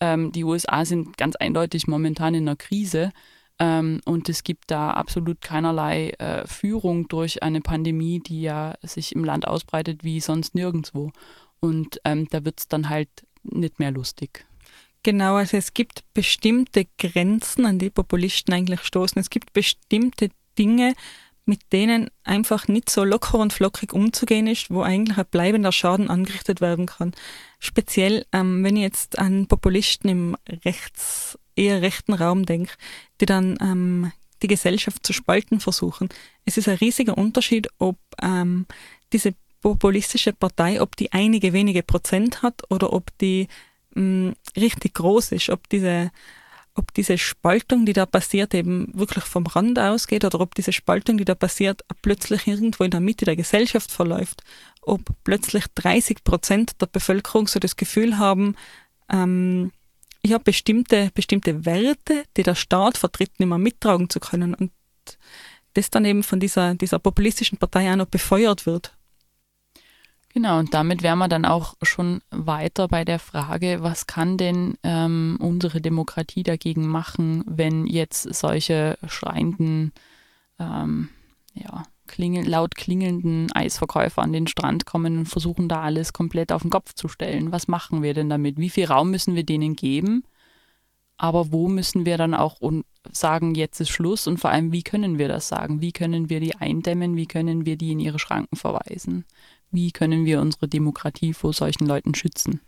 ähm, die USA sind ganz eindeutig momentan in einer Krise. Ähm, und es gibt da absolut keinerlei äh, Führung durch eine Pandemie, die ja sich im Land ausbreitet wie sonst nirgendwo. Und ähm, da wird es dann halt nicht mehr lustig. Genau, also es gibt bestimmte Grenzen, an die Populisten eigentlich stoßen. Es gibt bestimmte Dinge, mit denen einfach nicht so locker und flockig umzugehen ist, wo eigentlich ein bleibender Schaden angerichtet werden kann. Speziell, ähm, wenn ich jetzt an Populisten im rechts, eher rechten Raum denke, die dann ähm, die Gesellschaft zu spalten versuchen. Es ist ein riesiger Unterschied, ob ähm, diese populistische Partei, ob die einige wenige Prozent hat oder ob die mh, richtig groß ist, ob diese ob diese Spaltung, die da passiert, eben wirklich vom Rand ausgeht oder ob diese Spaltung, die da passiert, plötzlich irgendwo in der Mitte der Gesellschaft verläuft. Ob plötzlich 30 Prozent der Bevölkerung so das Gefühl haben, ähm, ja, bestimmte, bestimmte Werte, die der Staat vertritt, nicht mehr mittragen zu können und das dann eben von dieser, dieser populistischen Partei auch noch befeuert wird. Genau, und damit wären wir dann auch schon weiter bei der Frage, was kann denn ähm, unsere Demokratie dagegen machen, wenn jetzt solche schreienden, ähm, ja, klingel, laut klingelnden Eisverkäufer an den Strand kommen und versuchen da alles komplett auf den Kopf zu stellen. Was machen wir denn damit? Wie viel Raum müssen wir denen geben? Aber wo müssen wir dann auch sagen, jetzt ist Schluss und vor allem, wie können wir das sagen? Wie können wir die eindämmen? Wie können wir die in ihre Schranken verweisen? Wie können wir unsere Demokratie vor solchen Leuten schützen?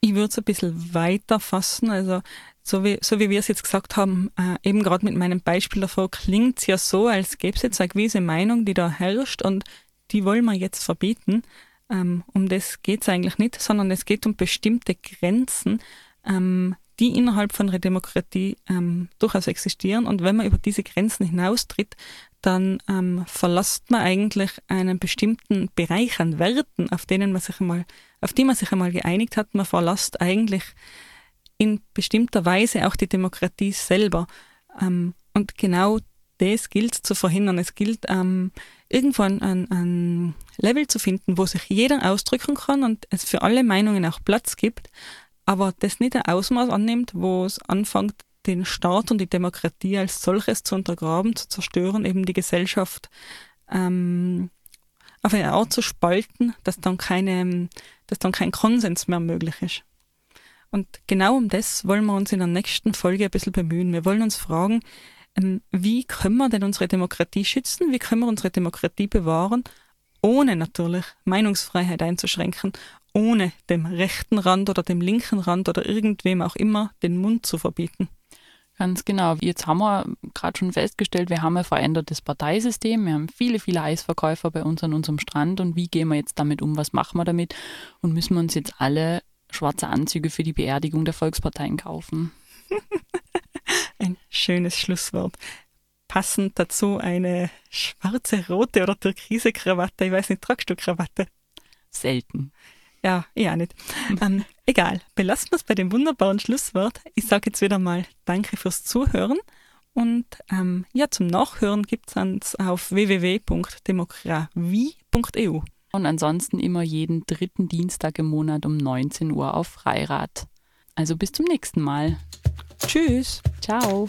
Ich würde es ein bisschen weiter fassen. Also, so wie, so wie wir es jetzt gesagt haben, äh, eben gerade mit meinem Beispiel davor, klingt es ja so, als gäbe es jetzt eine gewisse Meinung, die da herrscht und die wollen wir jetzt verbieten. Ähm, um das geht es eigentlich nicht, sondern es geht um bestimmte Grenzen, ähm, die innerhalb von einer Demokratie ähm, durchaus existieren. Und wenn man über diese Grenzen hinaustritt, dann ähm, verlässt man eigentlich einen bestimmten Bereich an Werten, auf denen man sich einmal, auf die man sich einmal geeinigt hat. Man verlässt eigentlich in bestimmter Weise auch die Demokratie selber. Ähm, und genau das gilt zu verhindern. Es gilt ähm, irgendwo ein, ein, ein Level zu finden, wo sich jeder ausdrücken kann und es für alle Meinungen auch Platz gibt, aber das nicht ein Ausmaß annimmt, wo es anfängt, den Staat und die Demokratie als solches zu untergraben, zu zerstören, eben die Gesellschaft ähm, auf eine Art zu spalten, dass dann, keine, dass dann kein Konsens mehr möglich ist. Und genau um das wollen wir uns in der nächsten Folge ein bisschen bemühen. Wir wollen uns fragen, ähm, wie können wir denn unsere Demokratie schützen? Wie können wir unsere Demokratie bewahren, ohne natürlich Meinungsfreiheit einzuschränken ohne dem rechten Rand oder dem linken Rand oder irgendwem auch immer den Mund zu verbieten. Ganz genau. Jetzt haben wir gerade schon festgestellt, wir haben ein verändertes Parteisystem. Wir haben viele, viele Eisverkäufer bei uns an unserem Strand. Und wie gehen wir jetzt damit um? Was machen wir damit? Und müssen wir uns jetzt alle schwarze Anzüge für die Beerdigung der Volksparteien kaufen? Ein schönes Schlusswort. Passend dazu eine schwarze, rote oder türkise Krawatte. Ich weiß nicht, tragst du Krawatte? Selten. Ja, eher nicht. Ähm, egal, belassen wir es bei dem wunderbaren Schlusswort. Ich sage jetzt wieder mal Danke fürs Zuhören und ähm, ja, zum Nachhören gibt es uns auf www.demokratie.eu. Und ansonsten immer jeden dritten Dienstag im Monat um 19 Uhr auf Freirad. Also bis zum nächsten Mal. Tschüss. Ciao.